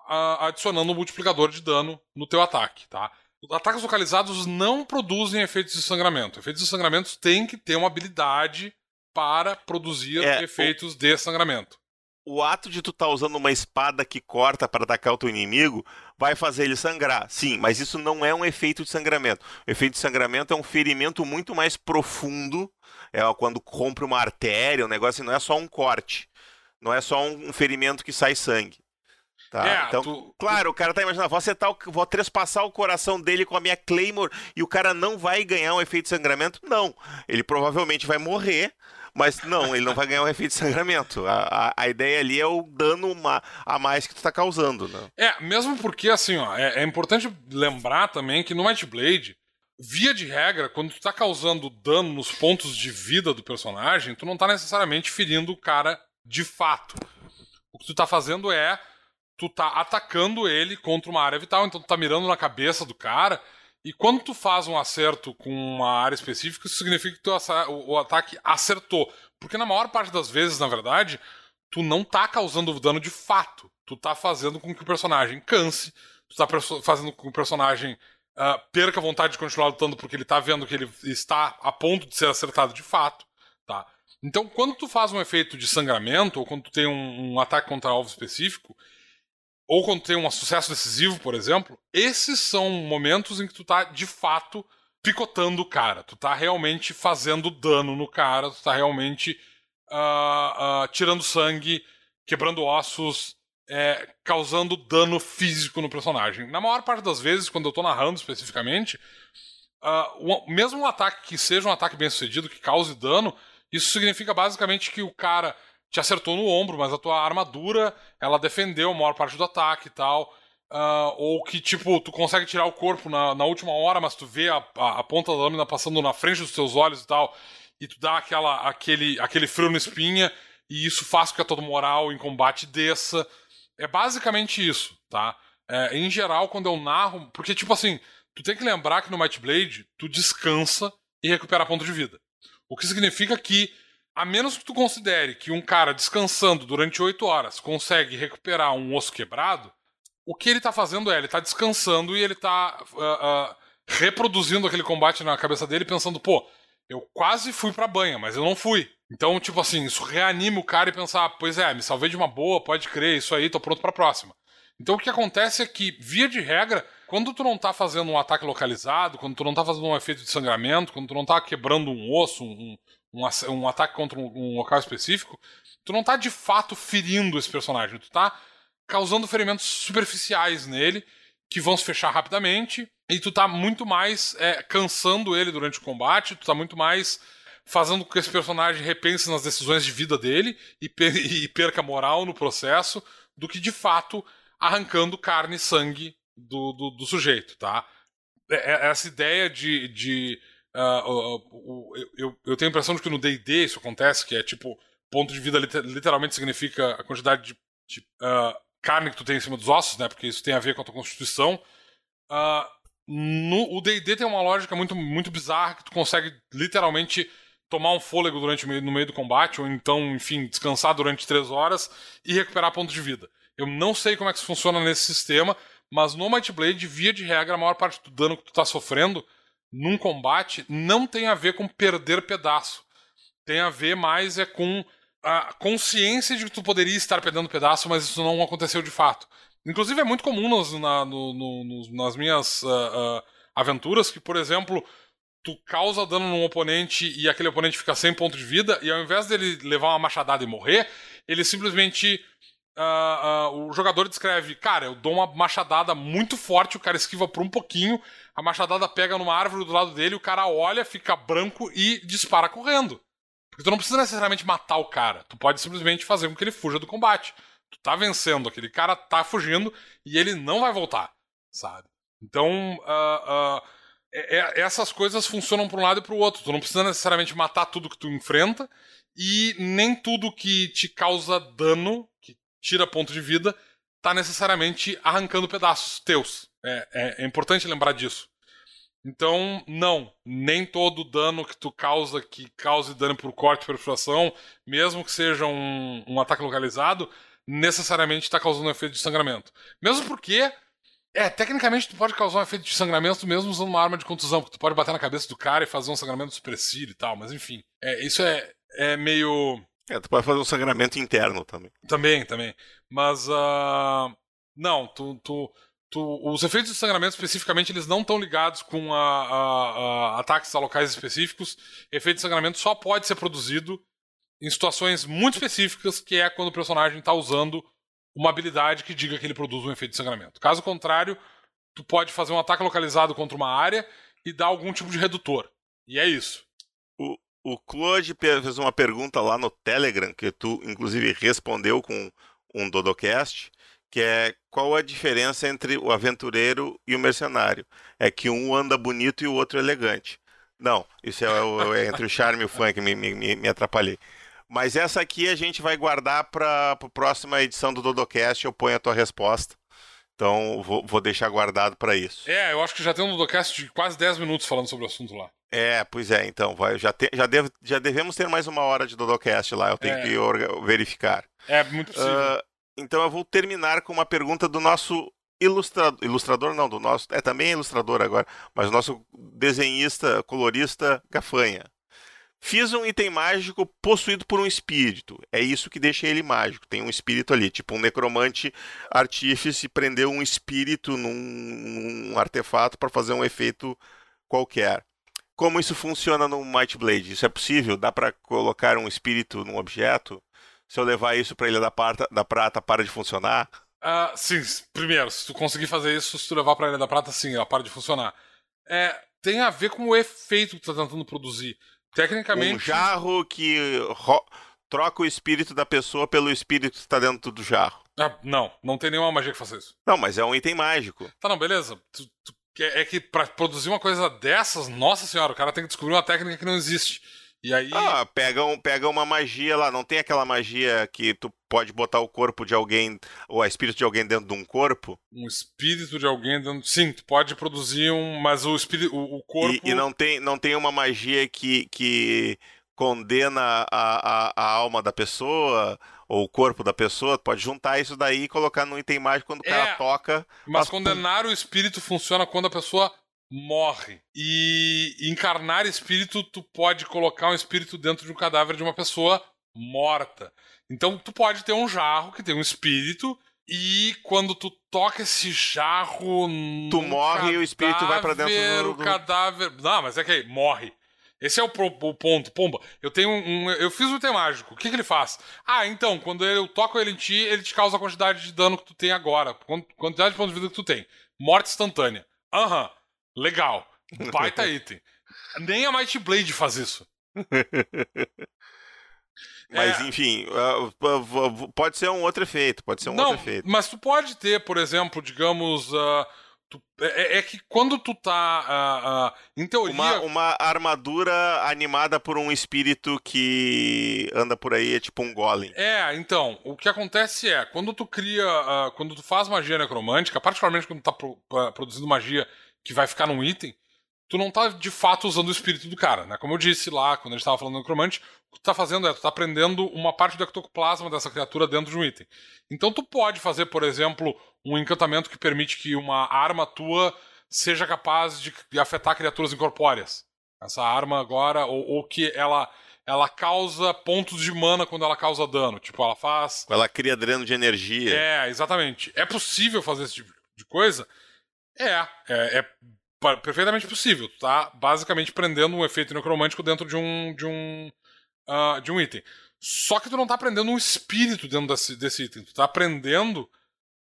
uh, adicionando um multiplicador de dano no teu ataque, tá? Ataques localizados não produzem efeitos de sangramento. Efeitos de sangramento têm que ter uma habilidade para produzir é, efeitos o... de sangramento. O ato de tu estar tá usando uma espada que corta para atacar o teu inimigo vai fazer ele sangrar. Sim, mas isso não é um efeito de sangramento. O efeito de sangramento é um ferimento muito mais profundo. É quando compra uma artéria, um negócio, não é só um corte. Não é só um ferimento que sai sangue. Tá? É, então, tu, claro, tu... o cara tá imaginando, vou acertar, vou trespassar o coração dele com a minha Claymore e o cara não vai ganhar um efeito de sangramento? Não. Ele provavelmente vai morrer, mas não, ele não vai ganhar um efeito de sangramento. A, a, a ideia ali é o dano uma, a mais que tu tá causando, né? É, mesmo porque, assim, ó, é, é importante lembrar também que no Might Blade, via de regra, quando tu tá causando dano nos pontos de vida do personagem, tu não tá necessariamente ferindo o cara de fato. O que tu tá fazendo é tu tá atacando ele contra uma área vital, então tu tá mirando na cabeça do cara. E quando tu faz um acerto com uma área específica, isso significa que o, o ataque acertou. Porque na maior parte das vezes, na verdade, tu não tá causando dano de fato. Tu tá fazendo com que o personagem canse, tu tá fazendo com que o personagem uh, perca a vontade de continuar lutando porque ele tá vendo que ele está a ponto de ser acertado de fato, tá? Então, quando tu faz um efeito de sangramento, ou quando tu tem um, um ataque contra alvo específico, ou quando tem um sucesso decisivo, por exemplo, esses são momentos em que tu tá de fato picotando o cara. Tu tá realmente fazendo dano no cara, tu tá realmente uh, uh, tirando sangue, quebrando ossos, é, causando dano físico no personagem. Na maior parte das vezes, quando eu tô narrando especificamente, uh, um, mesmo um ataque que seja um ataque bem sucedido, que cause dano, isso significa basicamente que o cara te acertou no ombro, mas a tua armadura, ela defendeu a maior parte do ataque e tal. Uh, ou que, tipo, tu consegue tirar o corpo na, na última hora, mas tu vê a, a, a, ponta da lâmina passando na frente dos teus olhos e tal, e tu dá aquela, aquele, aquele frio na espinha, e isso faz com que a tua moral em combate desça. É basicamente isso, tá? É, em geral, quando eu narro. Porque, tipo assim, tu tem que lembrar que no Might Blade, tu descansa e recupera ponto de vida. O que significa que a menos que tu considere que um cara descansando durante 8 horas consegue recuperar um osso quebrado, o que ele tá fazendo é, ele tá descansando e ele tá uh, uh, reproduzindo aquele combate na cabeça dele, pensando, pô, eu quase fui pra banha, mas eu não fui. Então, tipo assim, isso reanima o cara e pensar, pois é, me salvei de uma boa, pode crer, isso aí, tô pronto pra próxima. Então o que acontece é que, via de regra, quando tu não tá fazendo um ataque localizado, quando tu não tá fazendo um efeito de sangramento, quando tu não tá quebrando um osso, um, um, um ataque contra um, um, local específico, tu não tá de fato ferindo esse personagem, tu tá causando ferimentos superficiais nele, que vão se fechar rapidamente, e tu tá muito mais é, cansando ele durante o combate, tu tá muito mais fazendo com que esse personagem repense nas decisões de vida dele e, per e perca moral no processo, do que de fato arrancando carne e sangue do, do, do sujeito, tá? É, é essa ideia de, de Uh, uh, uh, eu, eu, tenho a impressão de que no DD isso acontece, que é tipo, ponto de vida literalmente significa a quantidade de, de ah, carne que tu tem em cima dos ossos, né? Porque isso tem a ver com a tua constituição. Ah, no, o DD tem uma lógica muito, muito bizarra que tu consegue literalmente tomar um fôlego durante no meio do combate, ou então, enfim, descansar durante três horas e recuperar ponto de vida. Eu não sei como é que isso funciona nesse sistema, mas no Might Blade, via de regra, a maior parte do dano que tu tá sofrendo num combate não tem a ver com perder pedaço. Tem a ver mais é com a consciência de que tu poderia estar perdendo pedaço, mas isso não aconteceu de fato. Inclusive é muito comum nos, na, no, no, nas minhas uh, uh, aventuras que, por exemplo, tu causa dano num oponente e aquele oponente fica sem ponto de vida, e ao invés dele levar uma machadada e morrer, ele simplesmente. Uh, uh, o jogador descreve, cara, eu dou uma machadada muito forte, o cara esquiva por um pouquinho, a machadada pega numa árvore do lado dele, o cara olha, fica branco e dispara correndo. Porque tu não precisa necessariamente matar o cara, tu pode simplesmente fazer com que ele fuja do combate. Tu tá vencendo, aquele cara tá fugindo e ele não vai voltar, sabe? Então, uh, é, é, essas coisas funcionam para um lado e para o outro. Tu não precisa necessariamente matar tudo que tu enfrenta e nem tudo que te causa dano, tira ponto de vida, tá necessariamente arrancando pedaços teus. É, é, é importante lembrar disso. Então, não, nem todo dano que tu causa, que cause dano por corte, perfuração, mesmo que seja um, um ataque localizado, necessariamente está causando um efeito de sangramento. Mesmo porque é, tecnicamente tu pode causar um efeito de sangramento mesmo usando uma arma de contusão, porque tu pode bater na cabeça do cara e fazer um sangramento expressivo e tal, mas enfim. É, isso é, é meio. É, tu pode fazer um sangramento interno também. Também, também. Mas. Uh... Não, tu, tu, tu, os efeitos de sangramento especificamente eles não estão ligados com a, a, a ataques a locais específicos. Efeito de sangramento só pode ser produzido em situações muito específicas, que é quando o personagem está usando uma habilidade que diga que ele produz um efeito de sangramento. Caso contrário, tu pode fazer um ataque localizado contra uma área e dar algum tipo de redutor. E é isso. O, Claude fez uma pergunta lá no Telegram, que tu inclusive respondeu com um Dodocast, que é qual a diferença entre o aventureiro e o mercenário? É que um anda bonito e o outro elegante. Não, isso é, é entre o charme e o funk, me, me, me atrapalhei. Mas essa aqui a gente vai guardar para a próxima edição do Dodocast. Eu ponho a tua resposta. Então vou, vou deixar guardado para isso. É, eu acho que já tem um Dodocast de quase 10 minutos falando sobre o assunto lá. É, pois é, então, vai, já, te, já, devo, já devemos ter mais uma hora de Dodocast lá, eu tenho é. que verificar. É, muito possível. Uh, então eu vou terminar com uma pergunta do nosso ilustrador, ilustrador não, do nosso, é também ilustrador agora, mas o nosso desenhista, colorista Gafanha. Fiz um item mágico possuído por um espírito. É isso que deixa ele mágico. Tem um espírito ali, tipo um necromante artífice prendeu um espírito num, num artefato para fazer um efeito qualquer. Como isso funciona no Might Blade? Isso é possível? Dá para colocar um espírito num objeto? Se eu levar isso para Ilha da Prata, da Prata, para de funcionar? Uh, sim, primeiro, se tu conseguir fazer isso, se tu levar para Ilha da Prata, sim, ela para de funcionar. É, tem a ver com o efeito que tu tá tentando produzir. Tecnicamente. Um jarro que troca o espírito da pessoa pelo espírito que está dentro do jarro. Ah, não, não tem nenhuma magia que faça isso. Não, mas é um item mágico. Tá, não, beleza. Tu, tu, é que para produzir uma coisa dessas, nossa senhora, o cara tem que descobrir uma técnica que não existe. E aí. Ah, pega, um, pega uma magia lá. Não tem aquela magia que tu pode botar o corpo de alguém, ou a espírito de alguém dentro de um corpo? Um espírito de alguém dentro. Sim, tu pode produzir um. Mas o espírito. O, o corpo. E, e, não, tem, não tem uma magia que, que condena a, a, a alma da pessoa ou o corpo da pessoa, pode juntar isso daí e colocar no item mágico quando o é, cara toca. Mas condenar o espírito funciona quando a pessoa morre. E encarnar espírito, tu pode colocar um espírito dentro de um cadáver de uma pessoa morta. Então tu pode ter um jarro que tem um espírito e quando tu toca esse jarro tu morre cadáver, e o espírito vai para dentro do, do... cadáver. Não, mas é que aí, morre. Esse é o, pro, o, ponto. Pomba, eu tenho um, um, Eu fiz o item mágico. O que, que ele faz? Ah, então, quando eu toco ele em ti, ele te causa a quantidade de dano que tu tem agora. Quantidade de pontos de vida que tu tem. Morte instantânea. Aham. Uhum. Legal. Baita item. Nem a Might Blade faz isso. Mas, é... enfim, pode ser um outro efeito, pode ser um Não, outro efeito. Mas tu pode ter, por exemplo, digamos. Uh, tu, é, é, que quando tu tá. Uh, uh, em teoria. Uma, uma, armadura animada por um espírito que anda por aí, é tipo um golem. É, então, o que acontece é, quando tu cria. quando tu faz magia necromântica, particularmente quando tu tá pro, produzindo magia que vai ficar num item, tu não tá de fato usando o espírito do cara, né? Como eu disse lá, quando a gente tava falando do necromante, o que tu tá fazendo é, tu tá prendendo uma parte do ectoplasma dessa criatura dentro de um item. Então tu pode fazer, por exemplo, um encantamento que permite que uma arma tua seja capaz de afetar criaturas incorpóreas. Essa arma agora, ou, ou que ela ela causa pontos de mana quando ela causa dano. Tipo, ela faz. Ela cria dreno de energia. É, exatamente. É possível fazer esse tipo de coisa? É, é, é perfeitamente possível. Tu tá basicamente prendendo um efeito necromântico dentro de um. de um. Uh, de um item. Só que tu não tá prendendo um espírito dentro desse, desse item. Tu tá prendendo.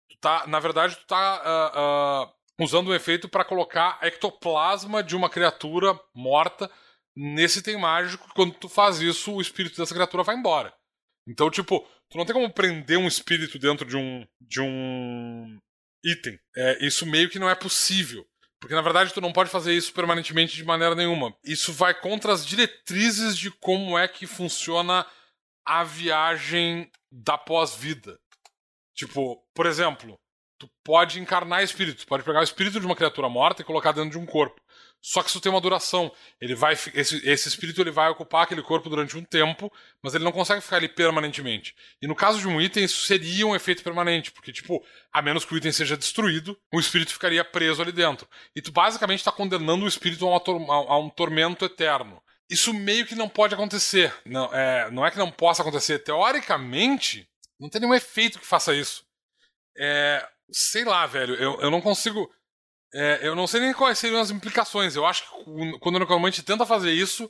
Tu tá, na verdade, tu tá uh, uh, usando um efeito para colocar ectoplasma de uma criatura morta nesse item mágico. Quando tu faz isso, o espírito dessa criatura vai embora. Então, tipo, tu não tem como prender um espírito dentro de um. de um item. É, isso meio que não é possível. Porque na verdade tu não pode fazer isso permanentemente de maneira nenhuma. Isso vai contra as diretrizes de como é que funciona a viagem da pós-vida. Tipo, por exemplo, tu pode encarnar espírito, tu pode pegar o espírito de uma criatura morta e colocar dentro de um corpo. Só que isso tem uma duração. Ele vai, esse, esse espírito ele vai ocupar aquele corpo durante um tempo, mas ele não consegue ficar ali permanentemente. E no caso de um item, isso seria um efeito permanente, porque, tipo, a menos que o item seja destruído, o espírito ficaria preso ali dentro. E tu basicamente está condenando o espírito a, uma, a, um tormento eterno. Isso meio que não pode acontecer. Não é, não é que não possa acontecer. Teoricamente, não tem nenhum efeito que faça isso. É, sei lá, velho, eu, eu não consigo. É, eu não sei nem quais seriam as implicações. Eu acho que quando o Necromante tenta fazer isso,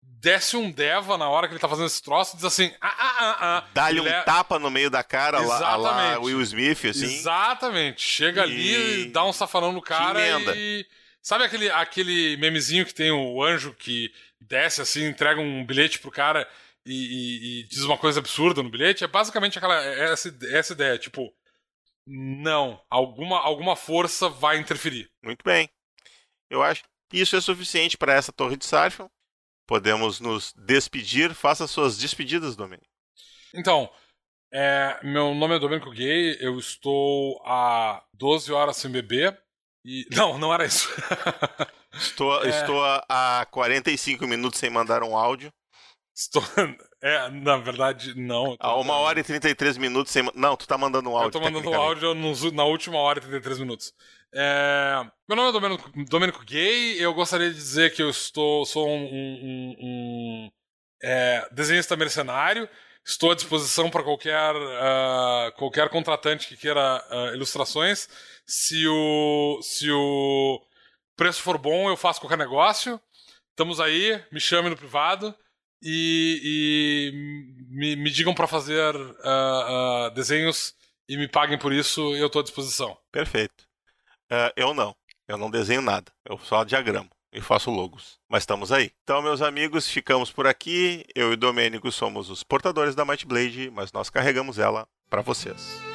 desce um Deva na hora que ele tá fazendo esse troço e diz assim: ah, ah, ah, ah. Dá-lhe um é... tapa no meio da cara lá, lá Will Smith, assim. Exatamente. Chega e... ali, dá um safanão no cara e. Sabe aquele, aquele memezinho que tem o anjo que desce assim, entrega um bilhete pro cara e, e, e diz uma coisa absurda no bilhete? É basicamente aquela, é essa, essa ideia. Tipo, não. Alguma, alguma força vai interferir. Muito bem. Eu acho que isso é suficiente para essa torre de Sarfion. Podemos nos despedir. Faça suas despedidas, Domênico. Então, é, meu nome é Domênico Gay. Eu estou há 12 horas sem beber. E... Não, não era isso. estou, é... estou há 45 minutos sem mandar um áudio. Estou. É, na verdade, não. Há uma hora e 33 minutos sem. Não, tu tá mandando um áudio. Eu tô mandando um áudio na última hora e 33 minutos. É... Meu nome é Domênico, Domênico Gay. Eu gostaria de dizer que eu estou, sou um, um, um é, desenhista mercenário. Estou à disposição para qualquer, uh, qualquer contratante que queira uh, ilustrações. Se o, se o preço for bom, eu faço qualquer negócio. Estamos aí, me chame no privado e, e me, me, digam para fazer uh, uh, desenhos e me paguem por isso, eu estou à disposição. Perfeito. Uh, eu não. Eu não desenho nada. Eu só diagramo e faço logos. Mas estamos aí. Então, meus amigos, ficamos por aqui. Eu e o Domênico somos os portadores da Might Blade, mas nós carregamos ela para vocês.